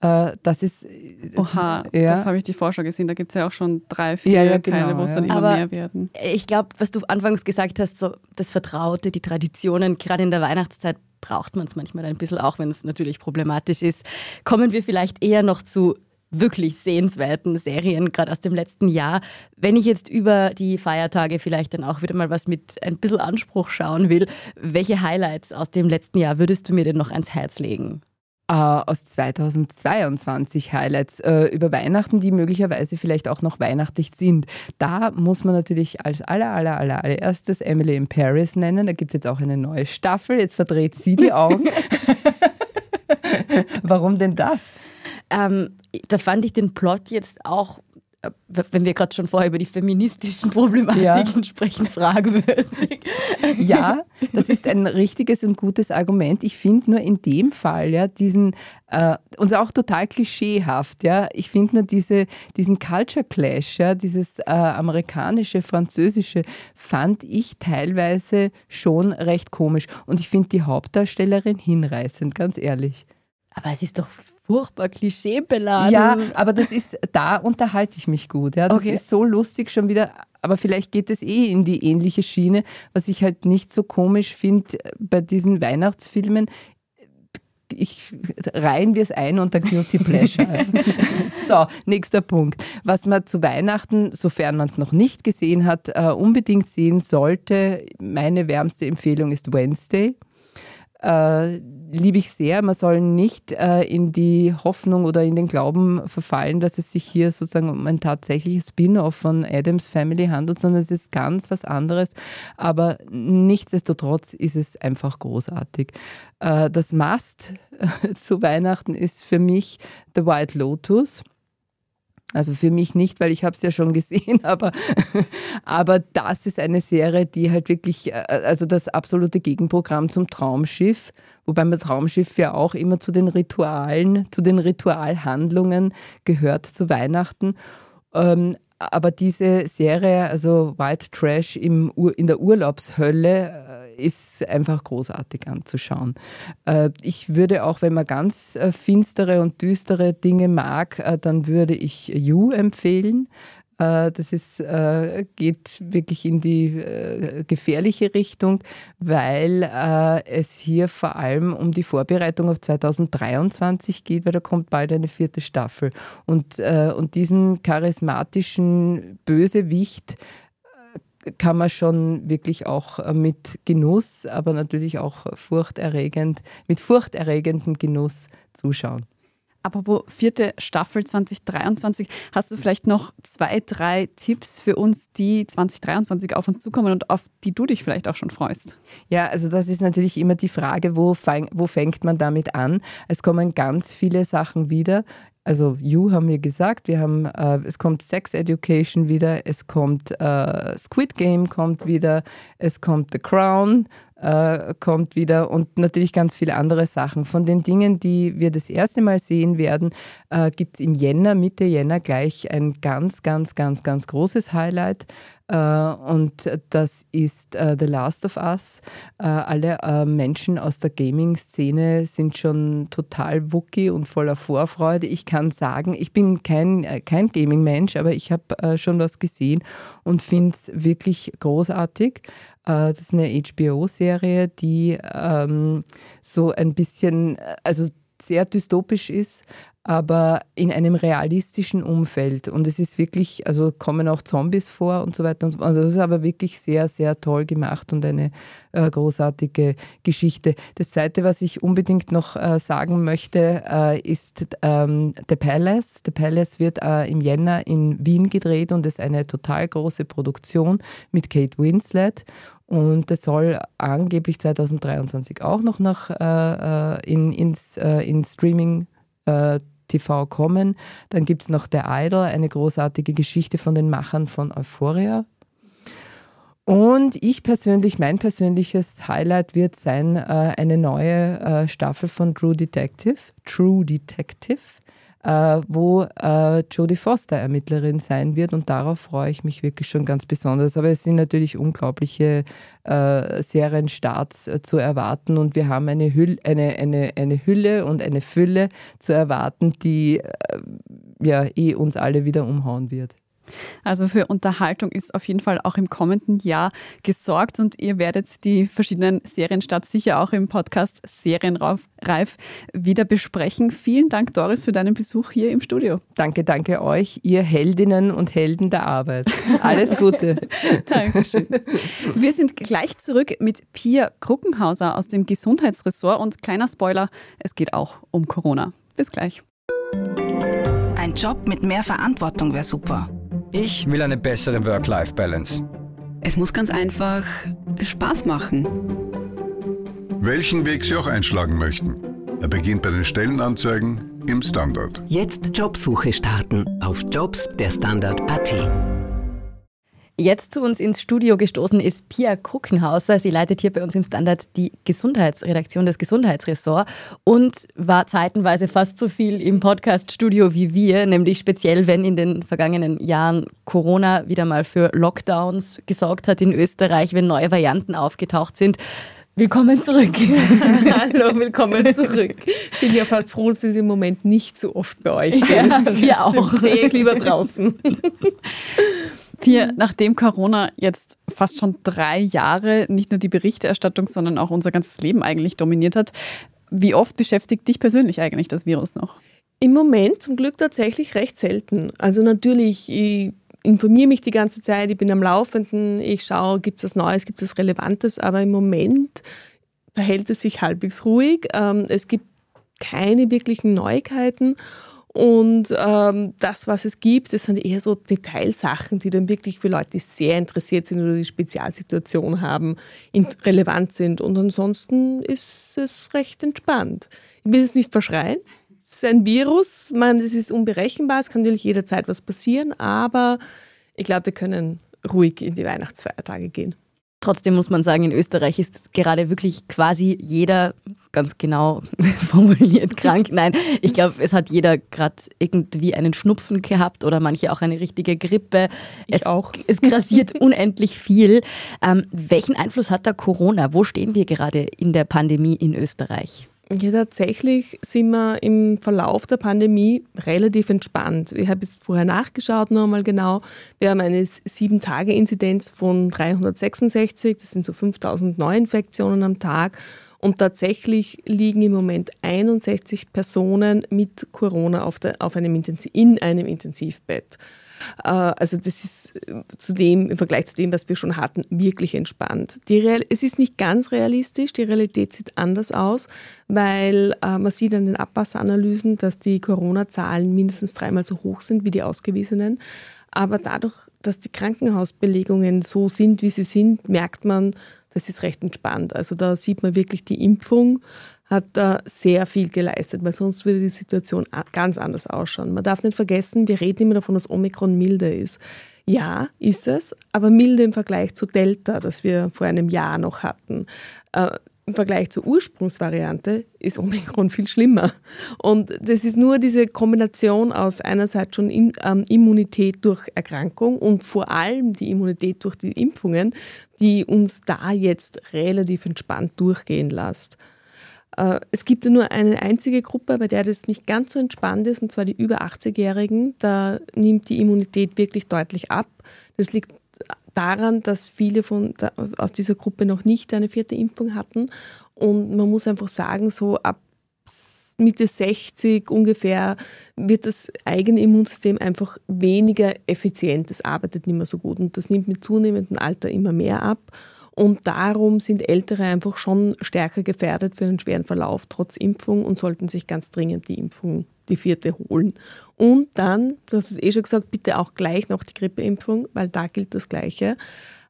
Äh, das ist. Äh, Oha, ja. das habe ich die Vorschau gesehen. Da gibt es ja auch schon drei, vier ja, ja, genau, Teile, wo es dann immer Aber mehr werden. Ich glaube, was du anfangs gesagt hast, so das Vertraute, die Traditionen, gerade in der Weihnachtszeit braucht man es manchmal ein bisschen, auch wenn es natürlich problematisch ist. Kommen wir vielleicht eher noch zu wirklich sehenswerten Serien, gerade aus dem letzten Jahr. Wenn ich jetzt über die Feiertage vielleicht dann auch wieder mal was mit ein bisschen Anspruch schauen will, welche Highlights aus dem letzten Jahr würdest du mir denn noch ans Herz legen? Äh, aus 2022 Highlights äh, über Weihnachten, die möglicherweise vielleicht auch noch weihnachtlich sind. Da muss man natürlich als aller, aller, aller, allererstes Emily in Paris nennen. Da gibt es jetzt auch eine neue Staffel. Jetzt verdreht sie die Augen. [LAUGHS] Warum denn das? Ähm, da fand ich den Plot jetzt auch wenn wir gerade schon vorher über die feministischen Problematiken ja. sprechen, fragwürdig. [LAUGHS] Ja, das ist ein richtiges und gutes Argument. Ich finde nur in dem Fall, ja, diesen, äh, und auch total klischeehaft, ja, ich finde nur diese, diesen Culture Clash, ja, dieses äh, amerikanische, französische, fand ich teilweise schon recht komisch. Und ich finde die Hauptdarstellerin hinreißend, ganz ehrlich. Aber es ist doch furchtbar klischeebeladen. Ja, aber das ist, da unterhalte ich mich gut. Ja. Das okay. ist so lustig schon wieder, aber vielleicht geht es eh in die ähnliche Schiene. Was ich halt nicht so komisch finde bei diesen Weihnachtsfilmen, ich reihen wir es ein unter Guilty Pleasure. [LAUGHS] so, nächster Punkt. Was man zu Weihnachten, sofern man es noch nicht gesehen hat, uh, unbedingt sehen sollte, meine wärmste Empfehlung ist Wednesday äh, liebe ich sehr. Man soll nicht äh, in die Hoffnung oder in den Glauben verfallen, dass es sich hier sozusagen um ein tatsächliches Spin-off von Adams Family handelt, sondern es ist ganz was anderes. Aber nichtsdestotrotz ist es einfach großartig. Äh, das Must [LAUGHS] zu Weihnachten ist für mich The White Lotus. Also für mich nicht, weil ich habe es ja schon gesehen, [LAUGHS] aber, aber das ist eine Serie, die halt wirklich, äh, also das absolute Gegenprogramm zum Traumschiff, wobei mein Traumschiff ja auch immer zu den Ritualen, zu den Ritualhandlungen gehört zu Weihnachten. Ähm, aber diese Serie, also White Trash im in der Urlaubshölle, äh, ist einfach großartig anzuschauen. Äh, ich würde auch, wenn man ganz äh, finstere und düstere Dinge mag, dann würde ich You empfehlen. Äh, das ist, äh, geht wirklich in die äh, gefährliche Richtung, weil es hier vor allem um die Vorbereitung auf 2023 geht, weil da kommt bald eine vierte Staffel. Und, und diesen charismatischen Bösewicht kann man schon wirklich auch mit Genuss, aber natürlich auch furchterregend, mit furchterregendem Genuss zuschauen. Apropos vierte Staffel 2023, hast du vielleicht noch zwei, drei Tipps für uns, die 2023 auf uns zukommen und auf die du dich vielleicht auch schon freust? Ja, also das ist natürlich immer die Frage, wo, fang, wo fängt man damit an? Es kommen ganz viele Sachen wieder. Also You haben wir gesagt, wir haben, äh, es kommt Sex Education wieder, es kommt äh, Squid Game kommt wieder, es kommt The Crown äh, kommt wieder und natürlich ganz viele andere Sachen. Von den Dingen, die wir das erste Mal sehen werden, äh, gibt es im Jänner, Mitte Jänner gleich ein ganz, ganz, ganz, ganz großes Highlight. Äh, und das ist äh, The Last of Us. Äh, alle Menschen aus der Gaming-Szene sind schon total wookie und voller Vorfreude. Ich kann sagen, ich bin kein, kein Gaming-Mensch, aber ich habe schon was gesehen und finde es wirklich großartig. Das ist eine HBO-Serie, die ähm, so ein bisschen, also sehr dystopisch ist, aber in einem realistischen Umfeld. Und es ist wirklich, also kommen auch Zombies vor und so weiter. Und, also es ist aber wirklich sehr, sehr toll gemacht und eine äh, großartige Geschichte. Das Zweite, was ich unbedingt noch äh, sagen möchte, äh, ist ähm, The Palace. The Palace wird äh, im Jänner in Wien gedreht und ist eine total große Produktion mit Kate Winslet. Und das soll angeblich 2023 auch noch nach, äh, äh, in, ins, in Streaming äh, TV kommen. Dann gibt es noch The Idol, eine großartige Geschichte von den Machern von Euphoria. Und ich persönlich, mein persönliches Highlight wird sein äh, eine neue äh, Staffel von True Detective. True Detective wo äh, Jodie Foster Ermittlerin sein wird und darauf freue ich mich wirklich schon ganz besonders. Aber es sind natürlich unglaubliche äh, Serienstarts äh, zu erwarten und wir haben eine, Hüll, eine, eine, eine Hülle und eine Fülle zu erwarten, die äh, ja eh uns alle wieder umhauen wird. Also für Unterhaltung ist auf jeden Fall auch im kommenden Jahr gesorgt und ihr werdet die verschiedenen Serienstarts sicher auch im Podcast Serienreif wieder besprechen. Vielen Dank, Doris, für deinen Besuch hier im Studio. Danke, danke euch, ihr Heldinnen und Helden der Arbeit. Alles Gute. [LAUGHS] Dankeschön. Wir sind gleich zurück mit Pia Kruckenhauser aus dem Gesundheitsressort und kleiner Spoiler, es geht auch um Corona. Bis gleich. Ein Job mit mehr Verantwortung wäre super. Ich will eine bessere Work-Life-Balance. Es muss ganz einfach Spaß machen. Welchen Weg Sie auch einschlagen möchten. Er beginnt bei den Stellenanzeigen im Standard. Jetzt Jobsuche starten auf Jobs der Standard.at. Jetzt zu uns ins Studio gestoßen ist Pia Kruckenhauser. Sie leitet hier bei uns im Standard die Gesundheitsredaktion des Gesundheitsressorts und war zeitenweise fast so viel im Podcast-Studio wie wir, nämlich speziell, wenn in den vergangenen Jahren Corona wieder mal für Lockdowns gesorgt hat in Österreich, wenn neue Varianten aufgetaucht sind. Willkommen zurück. [LAUGHS] Hallo, [LAUGHS] willkommen zurück. Ich bin ja fast froh, dass ich im Moment nicht so oft bei euch bin. Ja, wir auch. Sehe ich lieber draußen. [LAUGHS] Pia, nachdem Corona jetzt fast schon drei Jahre nicht nur die Berichterstattung, sondern auch unser ganzes Leben eigentlich dominiert hat, wie oft beschäftigt dich persönlich eigentlich das Virus noch? Im Moment zum Glück tatsächlich recht selten. Also natürlich, ich informiere mich die ganze Zeit, ich bin am Laufenden, ich schaue, gibt es was Neues, gibt es Relevantes, aber im Moment verhält es sich halbwegs ruhig. Ähm, es gibt keine wirklichen Neuigkeiten und ähm, das, was es gibt, das sind eher so Detailsachen, die dann wirklich für Leute, die sehr interessiert sind oder die Spezialsituation haben, relevant sind. Und ansonsten ist es recht entspannt. Ich will es nicht verschreien. Es ist ein Virus, man, es ist unberechenbar, es kann natürlich jederzeit was passieren, aber ich glaube, wir können ruhig in die Weihnachtsfeiertage gehen. Trotzdem muss man sagen, in Österreich ist gerade wirklich quasi jeder ganz genau [LAUGHS] formuliert krank. Nein, ich glaube, es hat jeder gerade irgendwie einen Schnupfen gehabt oder manche auch eine richtige Grippe. Ich es, auch. [LAUGHS] Es grassiert unendlich viel. Ähm, welchen Einfluss hat da Corona? Wo stehen wir gerade in der Pandemie in Österreich? Ja, tatsächlich sind wir im Verlauf der Pandemie relativ entspannt. Ich habe es vorher nachgeschaut noch einmal genau. Wir haben eine 7-Tage-Inzidenz von 366, das sind so 5000 Neuinfektionen am Tag. Und tatsächlich liegen im Moment 61 Personen mit Corona auf, der, auf einem in einem Intensivbett. Äh, also das ist äh, zu im Vergleich zu dem, was wir schon hatten, wirklich entspannt. Die Real es ist nicht ganz realistisch, die Realität sieht anders aus, weil äh, man sieht an den Abwasseranalysen, dass die Corona-Zahlen mindestens dreimal so hoch sind wie die ausgewiesenen. Aber dadurch, dass die Krankenhausbelegungen so sind, wie sie sind, merkt man, das ist recht entspannt. Also da sieht man wirklich die Impfung hat da sehr viel geleistet, weil sonst würde die Situation ganz anders ausschauen. Man darf nicht vergessen, wir reden immer davon, dass Omikron milde ist. Ja, ist es, aber milde im Vergleich zu Delta, das wir vor einem Jahr noch hatten. Im Vergleich zur Ursprungsvariante ist Omikron viel schlimmer. Und das ist nur diese Kombination aus einerseits schon in, ähm, Immunität durch Erkrankung und vor allem die Immunität durch die Impfungen, die uns da jetzt relativ entspannt durchgehen lässt. Äh, es gibt nur eine einzige Gruppe, bei der das nicht ganz so entspannt ist, und zwar die über 80-Jährigen. Da nimmt die Immunität wirklich deutlich ab. Das liegt daran, dass viele von der, aus dieser Gruppe noch nicht eine vierte Impfung hatten. Und man muss einfach sagen, so ab Mitte 60 ungefähr wird das eigene Immunsystem einfach weniger effizient. Es arbeitet nicht mehr so gut und das nimmt mit zunehmendem Alter immer mehr ab. Und darum sind Ältere einfach schon stärker gefährdet für einen schweren Verlauf trotz Impfung und sollten sich ganz dringend die Impfung, die vierte, holen. Und dann, du hast es eh schon gesagt, bitte auch gleich noch die Grippeimpfung, weil da gilt das Gleiche.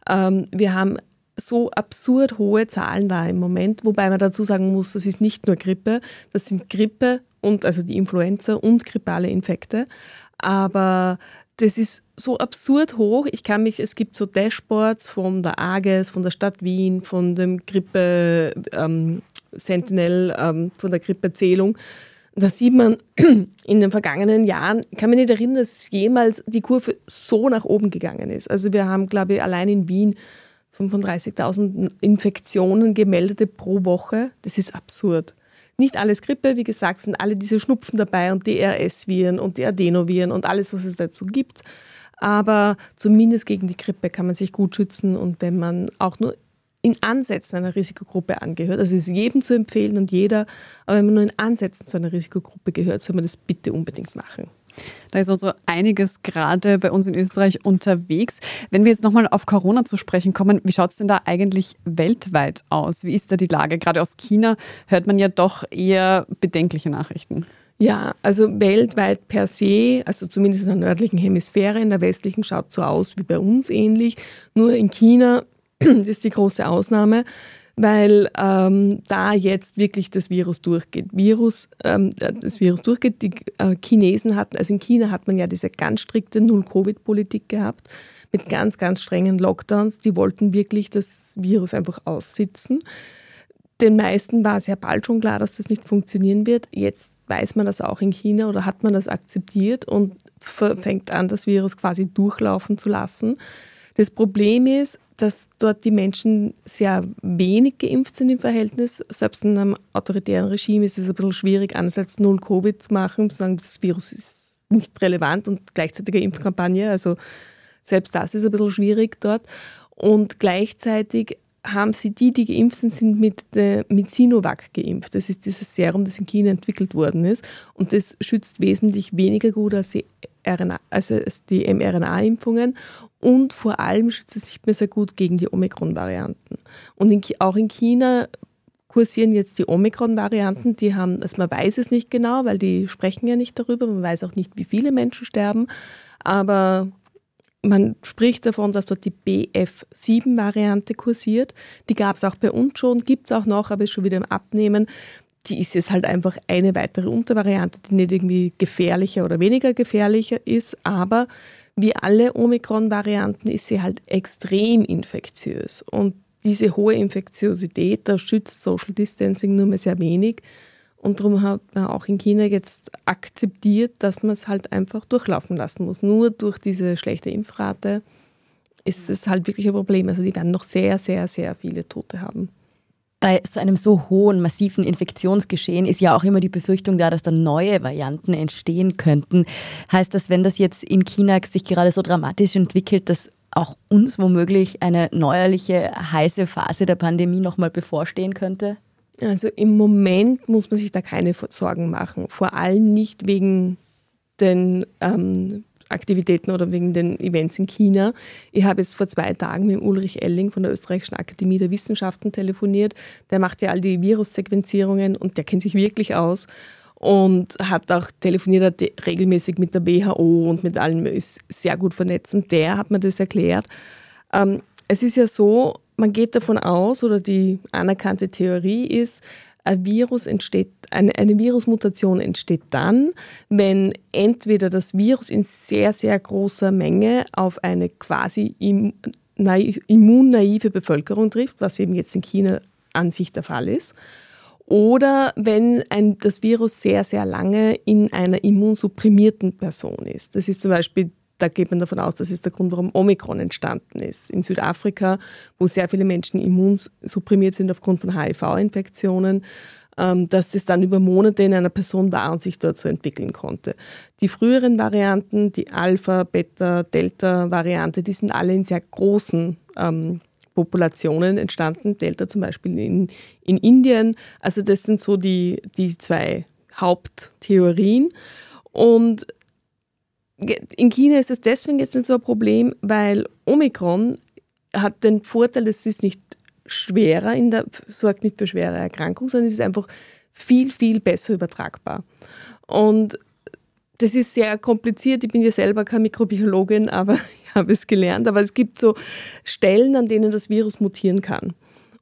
Ähm, wir haben so absurd hohe Zahlen da im Moment, wobei man dazu sagen muss, das ist nicht nur Grippe, das sind Grippe und also die Influenza und grippale Infekte. Aber das ist so absurd hoch. Ich kann mich, es gibt so Dashboards von der AGES, von der Stadt Wien, von dem Grippe ähm, Sentinel, ähm, von der Grippezählung. Da sieht man [CLEARS THROAT] in den vergangenen Jahren, ich kann mich nicht erinnern, dass jemals die Kurve so nach oben gegangen ist. Also wir haben, glaube ich, allein in Wien 35.000 Infektionen gemeldete pro Woche. Das ist absurd. Nicht alles Grippe, wie gesagt, sind alle diese Schnupfen dabei und die RS-Viren und die Adenoviren und alles, was es dazu gibt. Aber zumindest gegen die Grippe kann man sich gut schützen und wenn man auch nur in Ansätzen einer Risikogruppe angehört, also es ist jedem zu empfehlen und jeder, aber wenn man nur in Ansätzen zu einer Risikogruppe gehört, soll man das bitte unbedingt machen. Da ist also einiges gerade bei uns in Österreich unterwegs. Wenn wir jetzt nochmal auf Corona zu sprechen kommen, wie schaut es denn da eigentlich weltweit aus? Wie ist da die Lage? Gerade aus China hört man ja doch eher bedenkliche Nachrichten. Ja, also weltweit per se, also zumindest in der nördlichen Hemisphäre, in der westlichen schaut so aus wie bei uns ähnlich. Nur in China [CLEARS THROAT] ist die große Ausnahme weil ähm, da jetzt wirklich das Virus durchgeht. Virus, ähm, das Virus durchgeht. Die äh, Chinesen hatten, also in China hat man ja diese ganz strikte Null-Covid-Politik gehabt mit ganz, ganz strengen Lockdowns. Die wollten wirklich das Virus einfach aussitzen. Den meisten war sehr bald schon klar, dass das nicht funktionieren wird. Jetzt weiß man das auch in China oder hat man das akzeptiert und fängt an, das Virus quasi durchlaufen zu lassen. Das Problem ist, dass dort die Menschen sehr wenig geimpft sind im Verhältnis. Selbst in einem autoritären Regime ist es ein bisschen schwierig, einerseits null Covid zu machen, zu sagen, das Virus ist nicht relevant und gleichzeitige Impfkampagne. Also selbst das ist ein bisschen schwierig dort. Und gleichzeitig haben sie die, die geimpft sind, mit, der, mit Sinovac geimpft. Das ist dieses Serum, das in China entwickelt worden ist. Und das schützt wesentlich weniger gut als die, also die mRNA-Impfungen. Und vor allem schützt es nicht mehr sehr gut gegen die Omikron-Varianten. Und in, auch in China kursieren jetzt die Omikron-Varianten, die haben, also man weiß es nicht genau, weil die sprechen ja nicht darüber, man weiß auch nicht, wie viele Menschen sterben, aber man spricht davon, dass dort die BF7-Variante kursiert. Die gab es auch bei uns schon, gibt es auch noch, aber ist schon wieder im Abnehmen. Die ist jetzt halt einfach eine weitere Untervariante, die nicht irgendwie gefährlicher oder weniger gefährlicher ist, aber wie alle Omikron-Varianten ist sie halt extrem infektiös. Und diese hohe Infektiosität, da schützt Social Distancing nur mehr sehr wenig. Und darum hat man auch in China jetzt akzeptiert, dass man es halt einfach durchlaufen lassen muss. Nur durch diese schlechte Impfrate ist es halt wirklich ein Problem. Also die werden noch sehr, sehr, sehr viele Tote haben. Bei so einem so hohen, massiven Infektionsgeschehen ist ja auch immer die Befürchtung da, dass da neue Varianten entstehen könnten. Heißt das, wenn das jetzt in China sich gerade so dramatisch entwickelt, dass auch uns womöglich eine neuerliche heiße Phase der Pandemie nochmal bevorstehen könnte? Also im Moment muss man sich da keine Sorgen machen. Vor allem nicht wegen den ähm, Aktivitäten oder wegen den Events in China. Ich habe jetzt vor zwei Tagen mit Ulrich Elling von der Österreichischen Akademie der Wissenschaften telefoniert. Der macht ja all die Virussequenzierungen und der kennt sich wirklich aus und hat auch telefoniert hat regelmäßig mit der WHO und mit allen ist sehr gut vernetzt und der hat mir das erklärt. Ähm, es ist ja so, man geht davon aus, oder die anerkannte Theorie ist, ein Virus entsteht, eine, eine Virusmutation entsteht dann, wenn entweder das Virus in sehr, sehr großer Menge auf eine quasi immunnaive Bevölkerung trifft, was eben jetzt in China an sich der Fall ist, oder wenn ein, das Virus sehr, sehr lange in einer immunsupprimierten Person ist. Das ist zum Beispiel da geht man davon aus, das ist der Grund, warum Omikron entstanden ist. In Südafrika, wo sehr viele Menschen immunsupprimiert sind aufgrund von HIV-Infektionen, ähm, dass es dann über Monate in einer Person war und sich dort so entwickeln konnte. Die früheren Varianten, die Alpha, Beta, Delta-Variante, die sind alle in sehr großen ähm, Populationen entstanden. Delta zum Beispiel in, in Indien. Also das sind so die, die zwei Haupttheorien. Und in China ist es deswegen jetzt nicht so ein Problem, weil Omikron hat den Vorteil, es ist nicht schwerer, in der, sorgt nicht für schwere Erkrankungen, sondern es ist einfach viel, viel besser übertragbar. Und das ist sehr kompliziert. Ich bin ja selber keine Mikrobiologin, [LAUGHS] aber ich habe es gelernt. Aber es gibt so Stellen, an denen das Virus mutieren kann.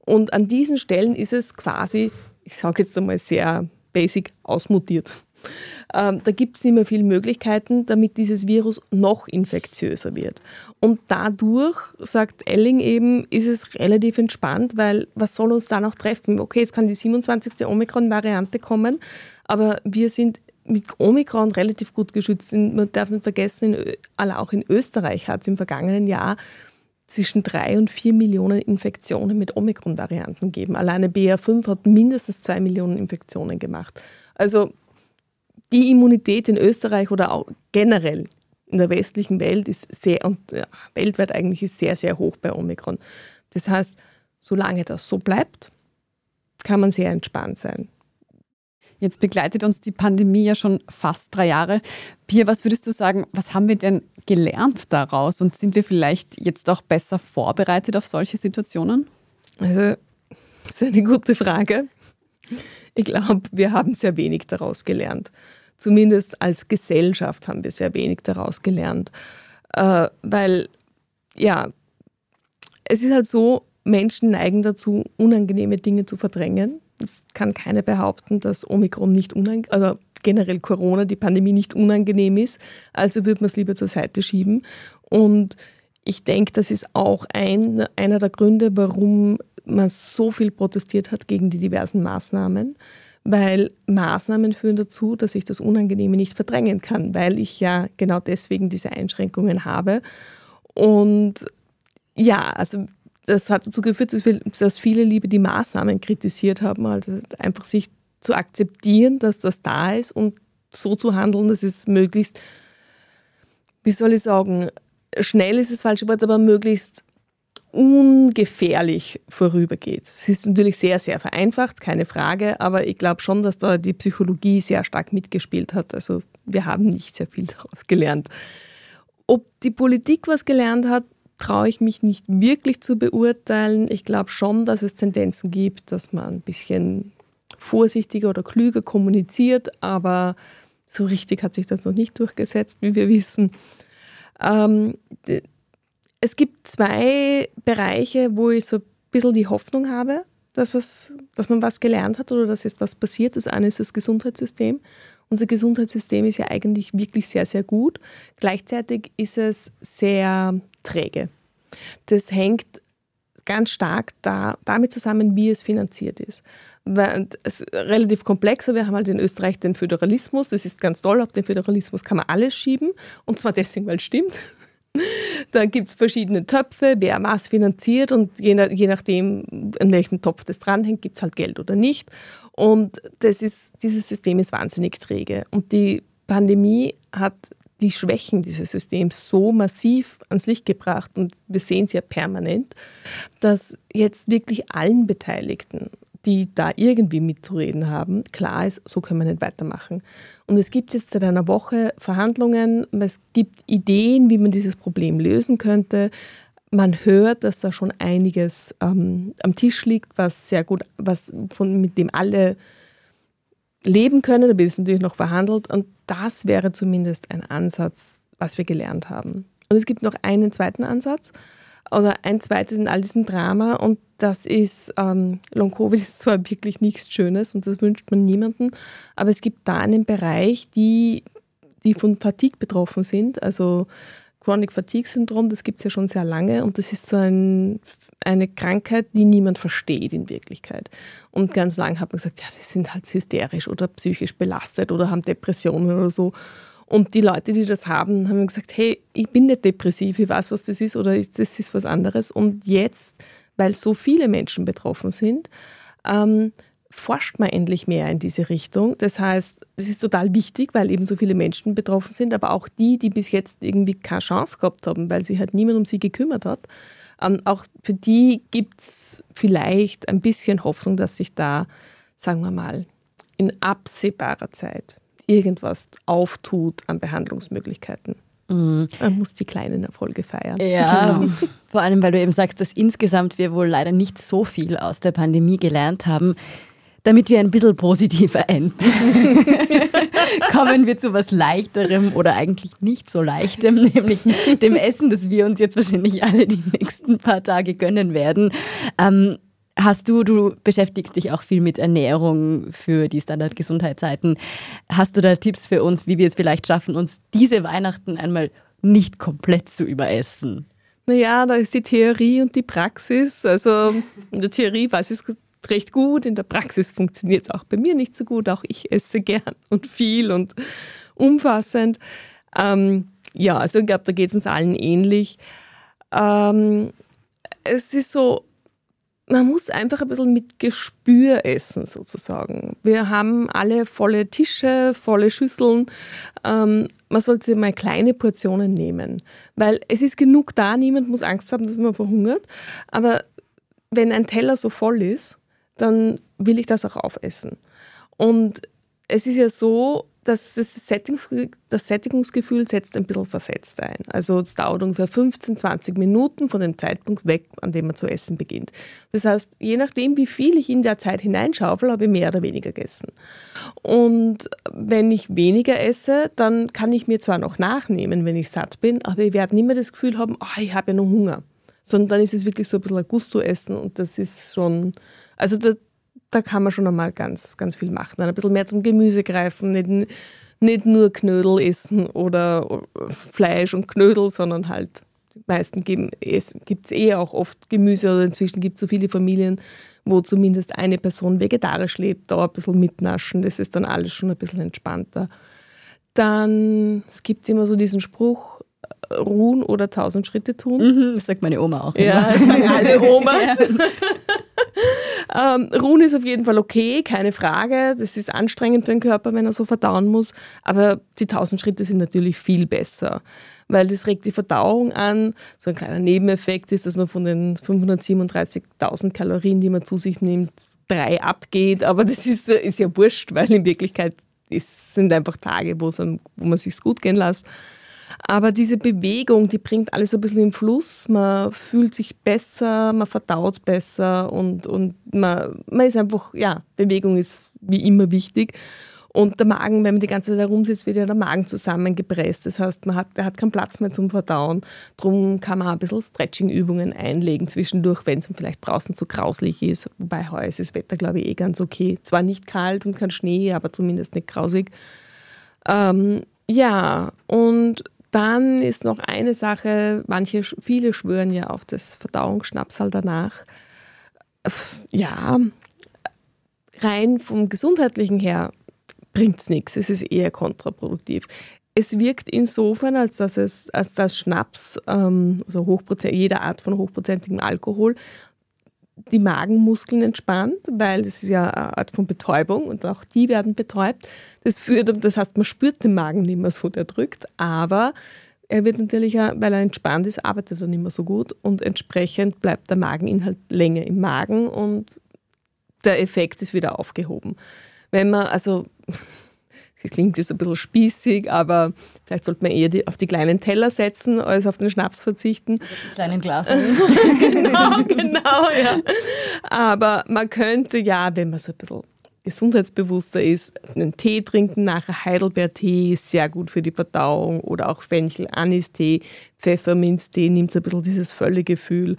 Und an diesen Stellen ist es quasi, ich sage jetzt einmal sehr basic, ausmutiert. Ähm, da gibt es nicht mehr viele Möglichkeiten, damit dieses Virus noch infektiöser wird. Und dadurch, sagt Elling eben, ist es relativ entspannt, weil was soll uns da noch treffen? Okay, jetzt kann die 27. Omikron-Variante kommen, aber wir sind mit Omikron relativ gut geschützt. Man darf nicht vergessen, in, auch in Österreich hat es im vergangenen Jahr zwischen drei und vier Millionen Infektionen mit Omikron-Varianten gegeben. Alleine BA5 hat mindestens zwei Millionen Infektionen gemacht. Also die Immunität in Österreich oder auch generell in der westlichen Welt ist sehr, und ja, weltweit eigentlich ist sehr, sehr hoch bei Omikron. Das heißt, solange das so bleibt, kann man sehr entspannt sein. Jetzt begleitet uns die Pandemie ja schon fast drei Jahre. Pia, was würdest du sagen, was haben wir denn gelernt daraus und sind wir vielleicht jetzt auch besser vorbereitet auf solche Situationen? Also, das ist eine gute Frage. Ich glaube, wir haben sehr wenig daraus gelernt. Zumindest als Gesellschaft haben wir sehr wenig daraus gelernt. Äh, weil, ja, es ist halt so, Menschen neigen dazu, unangenehme Dinge zu verdrängen. Es kann keiner behaupten, dass Omikron nicht unangenehm, also generell Corona, die Pandemie nicht unangenehm ist. Also würde man es lieber zur Seite schieben. Und ich denke, das ist auch ein, einer der Gründe, warum man so viel protestiert hat gegen die diversen Maßnahmen, weil Maßnahmen führen dazu, dass ich das Unangenehme nicht verdrängen kann, weil ich ja genau deswegen diese Einschränkungen habe. Und ja, also das hat dazu geführt, dass, dass viele lieber die Maßnahmen kritisiert haben, also einfach sich zu akzeptieren, dass das da ist und so zu handeln, dass es möglichst, wie soll ich sagen, schnell ist das falsche Wort, aber möglichst ungefährlich vorübergeht. Es ist natürlich sehr, sehr vereinfacht, keine Frage, aber ich glaube schon, dass da die Psychologie sehr stark mitgespielt hat. Also wir haben nicht sehr viel [LAUGHS] daraus gelernt. Ob die Politik was gelernt hat, traue ich mich nicht wirklich zu beurteilen. Ich glaube schon, dass es Tendenzen gibt, dass man ein bisschen vorsichtiger oder klüger kommuniziert, aber so richtig hat sich das noch nicht durchgesetzt, wie wir wissen. Ähm, es gibt zwei Bereiche, wo ich so ein bisschen die Hoffnung habe, dass, was, dass man was gelernt hat oder dass jetzt was passiert. Das eine ist das Gesundheitssystem. Unser Gesundheitssystem ist ja eigentlich wirklich sehr, sehr gut. Gleichzeitig ist es sehr träge. Das hängt ganz stark da, damit zusammen, wie es finanziert ist. Es ist relativ komplexer. Wir haben halt in Österreich den Föderalismus. Das ist ganz toll. Auf den Föderalismus kann man alles schieben. Und zwar deswegen, weil es stimmt. [LAUGHS] Da gibt es verschiedene Töpfe, wer was finanziert und je, nach, je nachdem, an welchem Topf das dranhängt, gibt es halt Geld oder nicht. Und das ist, dieses System ist wahnsinnig träge. Und die Pandemie hat die Schwächen dieses Systems so massiv ans Licht gebracht und wir sehen es ja permanent, dass jetzt wirklich allen Beteiligten, die da irgendwie mitzureden haben, klar ist, so können wir nicht weitermachen. Und es gibt jetzt seit einer Woche Verhandlungen, es gibt Ideen, wie man dieses Problem lösen könnte. Man hört, dass da schon einiges ähm, am Tisch liegt, was sehr gut, was von, mit dem alle leben können. Da wird es natürlich noch verhandelt. Und das wäre zumindest ein Ansatz, was wir gelernt haben. Und es gibt noch einen zweiten Ansatz oder ein zweites in all diesem Drama und das ist, ähm, Long-Covid ist zwar wirklich nichts Schönes und das wünscht man niemandem, aber es gibt da einen Bereich, die, die von Fatigue betroffen sind, also Chronic Fatigue Syndrom, das gibt es ja schon sehr lange und das ist so ein, eine Krankheit, die niemand versteht in Wirklichkeit. Und ganz lange hat man gesagt, ja, die sind halt hysterisch oder psychisch belastet oder haben Depressionen oder so. Und die Leute, die das haben, haben gesagt, hey, ich bin nicht depressiv, ich weiß, was das ist oder das ist was anderes. Und jetzt, weil so viele Menschen betroffen sind, ähm, forscht man endlich mehr in diese Richtung. Das heißt, es ist total wichtig, weil eben so viele Menschen betroffen sind, aber auch die, die bis jetzt irgendwie keine Chance gehabt haben, weil sich halt niemand um sie gekümmert hat. Ähm, auch für die gibt es vielleicht ein bisschen Hoffnung, dass sich da, sagen wir mal, in absehbarer Zeit irgendwas auftut an Behandlungsmöglichkeiten. Mhm. Man muss die kleinen Erfolge feiern. Ja, [LAUGHS] vor allem, weil du eben sagst, dass insgesamt wir wohl leider nicht so viel aus der Pandemie gelernt haben. Damit wir ein bisschen positiver enden, [LAUGHS] kommen wir zu was Leichterem oder eigentlich nicht so Leichtem, [LAUGHS] nämlich dem Essen, das wir uns jetzt wahrscheinlich alle die nächsten paar Tage gönnen werden. Ähm, Hast du, du beschäftigst dich auch viel mit Ernährung für die Standardgesundheitszeiten. Hast du da Tipps für uns, wie wir es vielleicht schaffen, uns diese Weihnachten einmal nicht komplett zu überessen? Naja, da ist die Theorie und die Praxis. Also in der Theorie weiß ich es recht gut, in der Praxis funktioniert es auch bei mir nicht so gut. Auch ich esse gern und viel und umfassend. Ähm, ja, also ich glaube, da geht es uns allen ähnlich. Ähm, es ist so, man muss einfach ein bisschen mit Gespür essen, sozusagen. Wir haben alle volle Tische, volle Schüsseln. Ähm, man sollte mal kleine Portionen nehmen, weil es ist genug da, niemand muss Angst haben, dass man verhungert. Aber wenn ein Teller so voll ist, dann will ich das auch aufessen. Und es ist ja so, das, das, Settings, das Sättigungsgefühl setzt ein bisschen versetzt ein. Also es dauert ungefähr 15, 20 Minuten von dem Zeitpunkt weg, an dem man zu essen beginnt. Das heißt, je nachdem, wie viel ich in der Zeit hineinschaufel, habe ich mehr oder weniger gegessen. Und wenn ich weniger esse, dann kann ich mir zwar noch nachnehmen, wenn ich satt bin, aber ich werde nicht mehr das Gefühl haben, oh, ich habe ja noch Hunger. Sondern dann ist es wirklich so ein bisschen ein Gusto-Essen und das ist schon, also da, da kann man schon einmal ganz, ganz viel machen. Dann ein bisschen mehr zum Gemüse greifen, nicht, nicht nur Knödel essen oder Fleisch und Knödel, sondern halt die meisten gibt es eh auch oft Gemüse oder inzwischen gibt es so viele Familien, wo zumindest eine Person vegetarisch lebt, da ein bisschen mitnaschen, das ist dann alles schon ein bisschen entspannter. Dann, es gibt immer so diesen Spruch, äh, ruhen oder tausend Schritte tun. Mhm, das sagt meine Oma auch. Immer. Ja, das sagen alle [LAUGHS] Omas. Ähm, Ruhen ist auf jeden Fall okay, keine Frage. Das ist anstrengend für den Körper, wenn er so verdauen muss. Aber die 1000 Schritte sind natürlich viel besser, weil das regt die Verdauung an. So ein kleiner Nebeneffekt ist, dass man von den 537.000 Kalorien, die man zu sich nimmt, drei abgeht. Aber das ist, ist ja wurscht, weil in Wirklichkeit ist, sind einfach Tage, wo, wo man sich gut gehen lässt. Aber diese Bewegung, die bringt alles ein bisschen in Fluss. Man fühlt sich besser, man verdaut besser und, und man, man ist einfach, ja, Bewegung ist wie immer wichtig. Und der Magen, wenn man die ganze Zeit herumsitzt, wird ja der Magen zusammengepresst. Das heißt, man hat, der hat keinen Platz mehr zum Verdauen. Darum kann man ein bisschen Stretching-Übungen einlegen zwischendurch, wenn es vielleicht draußen zu grauslich ist. Wobei heuer ist das Wetter, glaube ich, eh ganz okay. Zwar nicht kalt und kein Schnee, aber zumindest nicht grausig. Ähm, ja, und Dann ist noch eine Sache, manche, viele schwören ja auf das Verdauungsschnapsal danach. Ja, rein vom Gesundheitlichen her bringt es nichts. Es ist eher kontraproduktiv. Es wirkt insofern, als dass, es, als dass Schnaps, ähm, also jede Art von hochprozentigem Alkohol, die Magenmuskeln entspannt, weil das ist ja eine Art von Betäubung und auch die werden betäubt. Das führt, das heißt, man spürt den Magen nicht mehr so, der drückt, aber er wird natürlich, weil er entspannt ist, arbeitet er nicht mehr so gut und entsprechend bleibt der Mageninhalt länger im Magen und der Effekt ist wieder aufgehoben. Wenn man, also [LAUGHS] das klingt jetzt ein bisschen spießig, aber vielleicht sollte man eher die, auf die kleinen Teller setzen, als auf den Schnaps verzichten. Also die kleinen Glas. [LAUGHS] genau, genau, ja. Aber man könnte ja, wenn man so ein bisschen gesundheitsbewusster ist, einen Tee trinken nachher. Heidelbeertee ist sehr gut für die Verdauung oder auch Fenchel-Anis-Tee, Pfefferminztee nimmt so ein bisschen dieses Völlegefühl.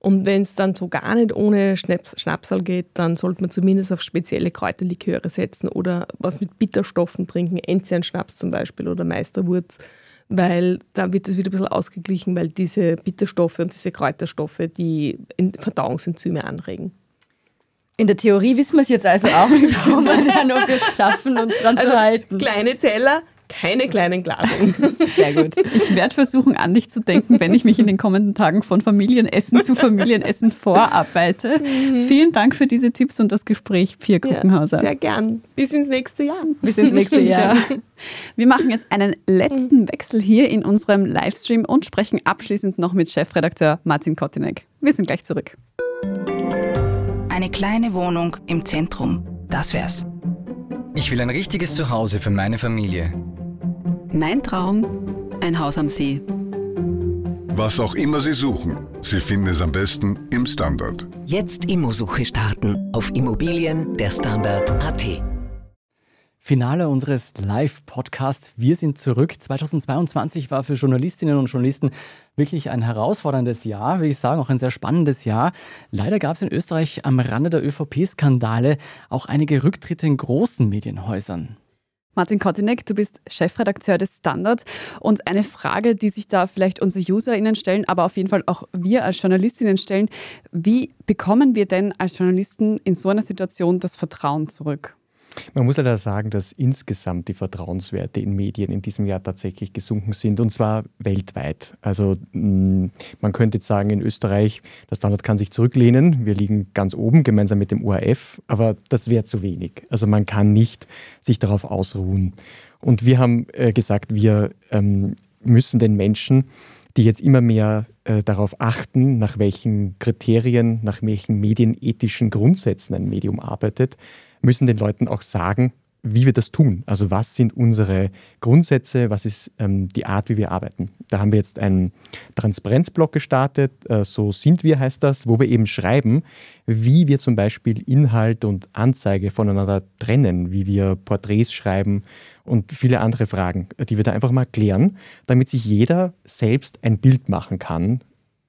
Und wenn es dann so gar nicht ohne Schnaps, Schnapsal geht, dann sollte man zumindest auf spezielle Kräuterliköre setzen oder was mit Bitterstoffen trinken, Enzianschnaps zum Beispiel oder Meisterwurz, weil da wird es wieder ein bisschen ausgeglichen, weil diese Bitterstoffe und diese Kräuterstoffe die Verdauungsenzyme anregen. In der Theorie wissen wir es jetzt also auch. [LAUGHS] Schauen wir dann, ob wir es schaffen, uns dran also zu halten. Kleine Teller, keine kleinen Glasen. [LAUGHS] Sehr gut. Ich werde versuchen, an dich zu denken, wenn ich mich in den kommenden Tagen von Familienessen zu Familienessen vorarbeite. [LAUGHS] Mhm. Vielen Dank für diese Tipps und das Gespräch, Pia Kruckenhauser. Ja, sehr gern. Bis ins nächste Jahr. Bis ins nächste Jahr. Wir machen jetzt einen letzten Wechsel hier in unserem Livestream und sprechen abschließend noch mit Chefredakteur Martin Kottinek. Wir sind gleich zurück. Eine kleine Wohnung im Zentrum, das wär's. Ich will ein richtiges Zuhause für meine Familie. Mein Traum, ein Haus am See. Was auch immer Sie suchen, Sie finden es am besten im Standard. Jetzt Immosuche starten auf Immobilien der Standard.at. Finale unseres Live-Podcasts. Wir sind zurück. 2022 war für Journalistinnen und Journalisten wirklich ein herausforderndes Jahr, würde ich sagen, auch ein sehr spannendes Jahr. Leider gab es in Österreich am Rande der ÖVP-Skandale auch einige Rücktritte in großen Medienhäusern. Martin Kottinek, du bist Chefredakteur des Standard. Und eine Frage, die sich da vielleicht unsere UserInnen stellen, aber auf jeden Fall auch wir als JournalistInnen stellen: Wie bekommen wir denn als Journalisten in so einer Situation das Vertrauen zurück? Man muss leider sagen, dass insgesamt die Vertrauenswerte in Medien in diesem Jahr tatsächlich gesunken sind und zwar weltweit. Also mm, man könnte jetzt sagen, in Österreich, der Standard kann sich zurücklehnen. Wir liegen ganz oben gemeinsam mit dem ORF, aber das wäre zu wenig. Also man kann nicht sich darauf ausruhen. Und wir haben äh, gesagt, wir ähm, müssen den Menschen, die jetzt immer mehr äh, darauf achten, nach welchen Kriterien, nach welchen medienethischen Grundsätzen ein Medium arbeitet, müssen den Leuten auch sagen, wie wir das tun. Also was sind unsere Grundsätze, was ist ähm, die Art, wie wir arbeiten. Da haben wir jetzt einen Transparenzblock gestartet, äh, so sind wir heißt das, wo wir eben schreiben, wie wir zum Beispiel Inhalt und Anzeige voneinander trennen, wie wir Porträts schreiben und viele andere Fragen, die wir da einfach mal klären, damit sich jeder selbst ein Bild machen kann,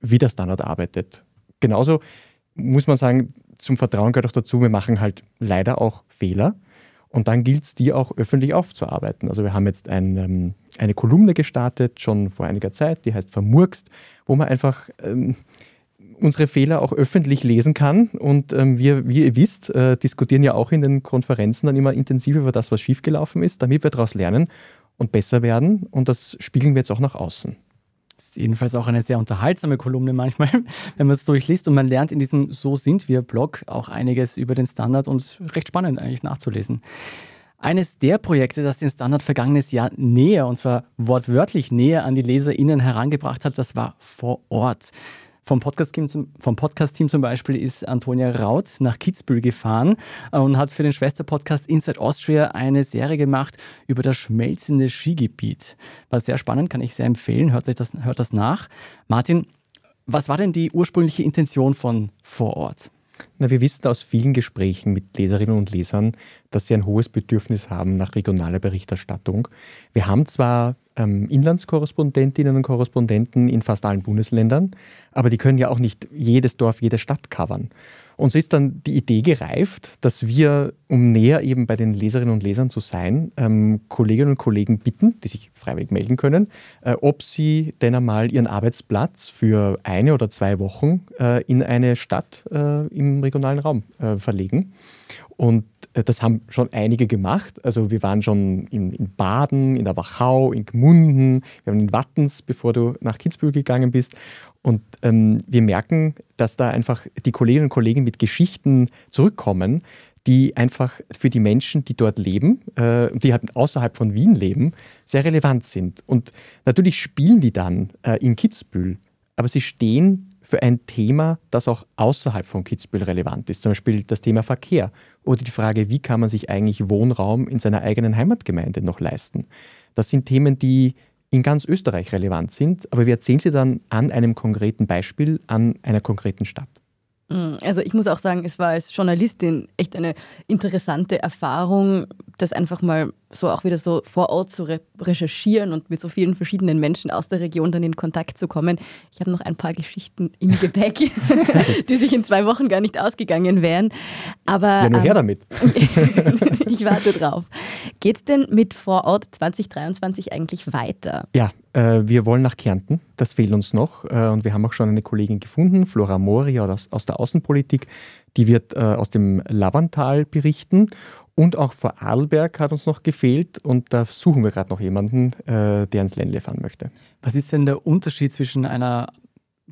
wie der Standard arbeitet. Genauso muss man sagen, zum Vertrauen gehört auch dazu, wir machen halt leider auch Fehler. Und dann gilt es, die auch öffentlich aufzuarbeiten. Also wir haben jetzt ein, ähm, eine Kolumne gestartet, schon vor einiger Zeit, die heißt Vermurkst, wo man einfach ähm, unsere Fehler auch öffentlich lesen kann. Und ähm, wir, wie ihr wisst, äh, diskutieren ja auch in den Konferenzen dann immer intensiv über das, was schiefgelaufen ist, damit wir daraus lernen und besser werden. Und das spiegeln wir jetzt auch nach außen. Ist jedenfalls auch eine sehr unterhaltsame Kolumne manchmal, [LAUGHS] wenn man es durchliest und man lernt in diesem So sind wir Blog auch einiges über den Standard und recht spannend eigentlich nachzulesen. Eines der Projekte, das den Standard vergangenes Jahr näher, und zwar wortwörtlich näher an die LeserInnen herangebracht hat, das war vor Ort. Vom Podcast-Team zum, Podcast zum Beispiel ist Antonia Raut nach Kitzbühel gefahren äh, und hat für den Schwesterpodcast Inside Austria eine Serie gemacht über das schmelzende Skigebiet. War sehr spannend, kann ich sehr empfehlen. Hört, euch das, hört das nach. Martin, was war denn die ursprüngliche Intention von Vor Ort? Na, wir wissen aus vielen Gesprächen mit Leserinnen und Lesern, dass sie ein hohes Bedürfnis haben nach regionaler Berichterstattung. Wir haben zwar ähm, Inlandskorrespondentinnen und Korrespondenten in fast allen Bundesländern, aber die können ja auch nicht jedes Dorf, jede Stadt covern. Und so ist dann die Idee gereift, dass wir, um näher eben bei den Leserinnen und Lesern zu sein, ähm, Kolleginnen und Kollegen bitten, die sich freiwillig melden können, äh, ob sie denn einmal ihren Arbeitsplatz für eine oder zwei Wochen äh, in eine Stadt äh, im regionalen Raum äh, verlegen. Und äh, das haben schon einige gemacht. Also wir waren schon in, in, Baden, in der Wachau, in Gmunden, wir waren in Wattens, bevor du nach Kitzbühel gegangen bist. Und ähm, wir merken, dass da einfach die Kolleginnen und Kollegen mit Geschichten zurückkommen, die einfach für die Menschen, die dort leben, äh, die halt außerhalb von Wien leben, sehr relevant sind. Und natürlich spielen die dann äh, in Kitzbühel, aber sie stehen für ein Thema, das auch außerhalb von Kitzbühel relevant ist. Zum Beispiel das Thema Verkehr oder die Frage, wie kann man sich eigentlich Wohnraum in seiner eigenen Heimatgemeinde noch leisten. Das sind Themen, die in ganz Österreich relevant sind, aber wir erzählen sie dann an einem konkreten Beispiel, an einer konkreten Stadt. Mm, also ich muss auch sagen, es war als Journalistin echt eine interessante Erfahrung, das einfach mal so auch wieder so vor Ort zu re recherchieren und mit so vielen verschiedenen Menschen aus der Region dann in Kontakt zu kommen. Ich habe noch ein paar Geschichten im Gepäck, [LAUGHS] die sich in zwei Wochen gar nicht ausgegangen wären. Aber ja, nur her ähm, damit. [LAUGHS] ich warte drauf. Geht es denn mit Vorort 2023 eigentlich weiter? Ja, äh, wir wollen nach Kärnten. Das fehlt uns noch. Äh, und wir haben auch schon eine Kollegin gefunden, Flora Mori aus, aus der Außenpolitik. Die wird äh, aus dem Lavantal berichten. Und auch vor Arlberg hat uns noch gefehlt und da suchen wir gerade noch jemanden, äh, der ins Ländle fahren möchte. Was ist denn der Unterschied zwischen einer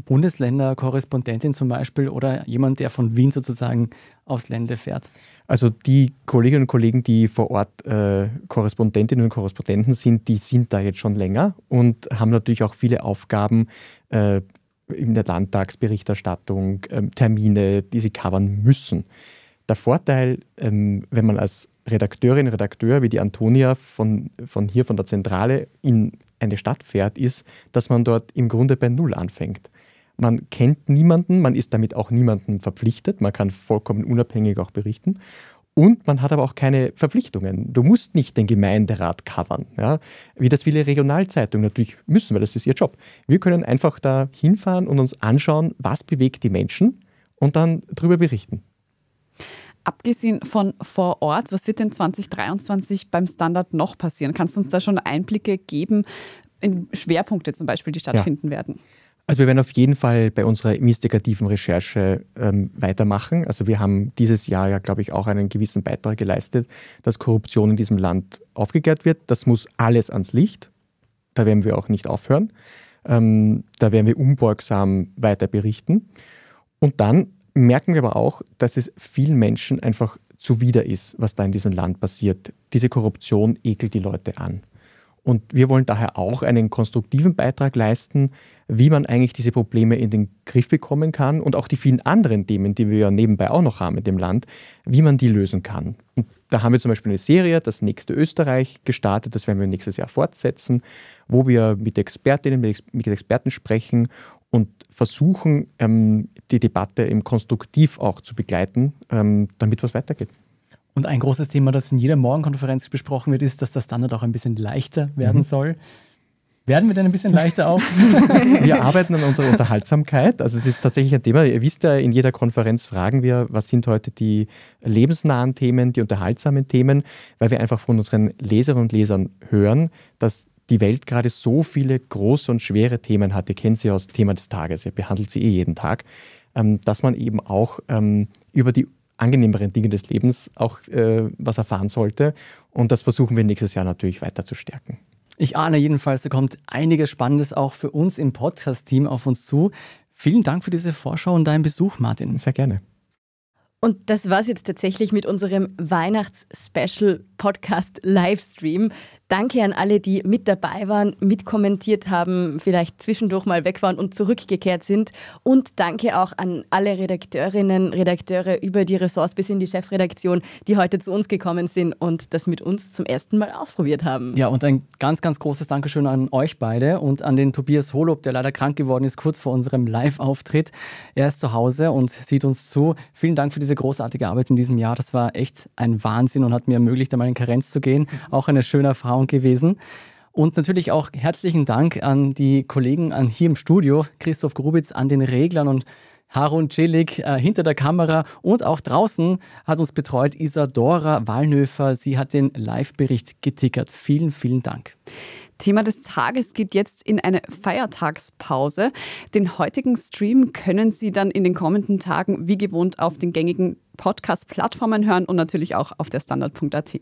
Bundesländerkorrespondentin zum Beispiel oder jemand, der von Wien sozusagen aufs Ländle fährt? Also die Kolleginnen und Kollegen, die vor Ort äh, Korrespondentinnen und Korrespondenten sind, die sind da jetzt schon länger und haben natürlich auch viele Aufgaben äh, in der Landtagsberichterstattung, äh, Termine, die sie covern müssen. Der Vorteil, ähm, wenn man als Redakteurin, Redakteur wie die Antonia von, von hier, von der Zentrale in eine Stadt fährt, ist, dass man dort im Grunde bei Null anfängt. Man kennt niemanden, man ist damit auch niemandem verpflichtet, man kann vollkommen unabhängig auch berichten. Und man hat aber auch keine Verpflichtungen. Du musst nicht den Gemeinderat covern, ja? wie das viele Regionalzeitungen natürlich müssen, weil das ist ihr Job. Wir können einfach da hinfahren und uns anschauen, was bewegt die Menschen und dann darüber berichten. Abgesehen von vor Ort, was wird denn 2023 beim Standard noch passieren? Kannst du uns da schon Einblicke geben in Schwerpunkte zum Beispiel, die stattfinden ja. werden? Also wir werden auf jeden Fall bei unserer investigativen Recherche ähm, weitermachen. Also wir haben dieses Jahr ja, glaube ich, auch einen gewissen Beitrag geleistet, dass Korruption in diesem Land aufgeklärt wird. Das muss alles ans Licht. Da werden wir auch nicht aufhören. Ähm, da werden wir unbeugsam weiter berichten. Und dann merken wir aber auch, dass es vielen Menschen einfach zuwider ist, was da in diesem Land passiert. Diese Korruption ekelt die Leute an. Und wir wollen daher auch einen konstruktiven Beitrag leisten, wie man eigentlich diese Probleme in den Griff bekommen kann und auch die vielen anderen Themen, die wir ja nebenbei auch noch haben in dem Land, wie man die lösen kann. Und da haben wir zum Beispiel eine Serie, das nächste Österreich, gestartet, das werden wir nächstes Jahr fortsetzen, wo wir mit Expertinnen, mit Experten sprechen und versuchen, ähm, die Debatte eben konstruktiv auch zu begleiten, ähm, damit was weitergeht. Und ein großes Thema, das in jeder Morgenkonferenz besprochen wird, ist, dass der Standard auch ein bisschen leichter werden mhm. soll. Werden wir denn ein bisschen leichter auch? [LAUGHS] [LAUGHS] wir arbeiten an unserer Unterhaltsamkeit. Also es ist tatsächlich ein Thema. Ihr wisst ja, in jeder Konferenz fragen wir, was sind heute die lebensnahen Themen, die unterhaltsamen Themen, weil wir einfach von unseren Leserinnen und Lesern hören, dass die Welt gerade so viele große und schwere Themen hat, ihr kennt sie aus Thema des Tages, ihr behandelt sie eh jeden Tag, ähm, dass man eben auch ähm, über die angenehmeren Dinge des Lebens auch äh, was erfahren sollte. Und das versuchen wir nächstes Jahr natürlich weiter zu stärken. Ich ahne jedenfalls, da kommt einiges Spannendes auch für uns im Podcast-Team auf uns zu. Vielen Dank für diese Vorschau und deinen Besuch, Martin. Sehr gerne. Und das war es jetzt tatsächlich mit unserem Weihnachts-Special-Podcast-Livestream. Danke an alle, die mit dabei waren, mitkommentiert haben, vielleicht zwischendurch mal weg waren und zurückgekehrt sind. Und danke auch an alle Redakteurinnen, Redakteure über die Ressorts bis in die Chefredaktion, die heute zu uns gekommen sind und das mit uns zum ersten Mal ausprobiert haben. Ja, und ein ganz, ganz großes Dankeschön an euch beide und an den Tobias Holob, der leider krank geworden ist, kurz vor unserem Live-Auftritt. Er ist zu Hause und sieht uns zu. Vielen Dank für diese großartige Arbeit in diesem Jahr. Das war echt ein Wahnsinn und hat mir ermöglicht, einmal in Karenz zu gehen. Auch eine schöne Erfahrung gewesen. Und natürlich auch herzlichen Dank an die Kollegen an hier im Studio, Christoph Grubitz, an den Reglern und Harun Celik äh, hinter der Kamera und auch draußen hat uns betreut Isadora Wallnöfer. Sie hat den Live-Bericht getickert. Vielen, vielen Dank. Thema des Tages geht jetzt in eine Feiertagspause. Den heutigen Stream können Sie dann in den kommenden Tagen wie gewohnt auf den gängigen Podcast-Plattformen hören und natürlich auch auf der Standard.at.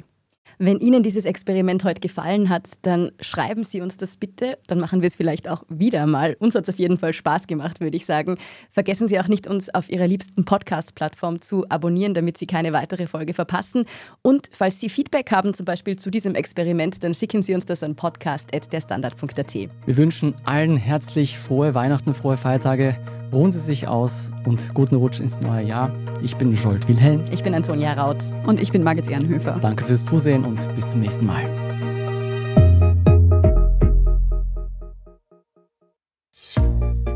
Wenn Ihnen dieses Experiment heute gefallen hat, dann schreiben Sie uns das bitte. Dann machen wir es vielleicht auch wieder mal. Uns hat es auf jeden Fall Spaß gemacht, würde ich sagen. Vergessen Sie auch nicht, uns auf Ihrer liebsten Podcast-Plattform zu abonnieren, damit Sie keine weitere Folge verpassen. Und falls Sie Feedback haben, zum Beispiel zu diesem Experiment, dann schicken Sie uns das an podcast.derstandard.at. Wir wünschen allen herzlich frohe Weihnachten, frohe Feiertage. Ruhen Sie sich aus und guten Rutsch ins neue Jahr. Ich bin Jolt Wilhelm. Ich bin Antonia Raut. Und ich bin Margit Ehrenhöfer. Danke fürs Zusehen und bis zum nächsten Mal.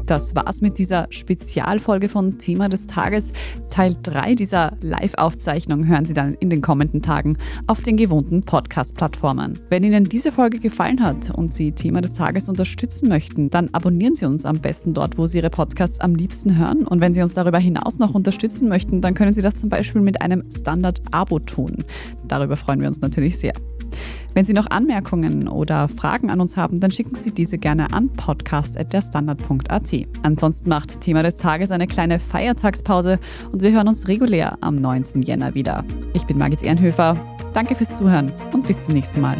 Das war's mit dieser Spezialfolge von Thema des Tages. Teil 3 dieser Live-Aufzeichnung hören Sie dann in den kommenden Tagen auf den gewohnten Podcast-Plattformen. Wenn Ihnen diese Folge gefallen hat und Sie Thema des Tages unterstützen möchten, dann abonnieren Sie uns am besten dort, wo Sie Ihre Podcasts am liebsten hören. Und wenn Sie uns darüber hinaus noch unterstützen möchten, dann können Sie das zum Beispiel mit einem Standard-Abo tun. Darüber freuen wir uns natürlich sehr. Wenn Sie noch Anmerkungen oder Fragen an uns haben, dann schicken Sie diese gerne an podcast.derstandard.at. Ansonsten macht Thema des Tages eine kleine Feiertagspause und wir hören uns regulär am 19. Jänner wieder. Ich bin Margit Ehrenhöfer. Danke fürs Zuhören und bis zum nächsten Mal.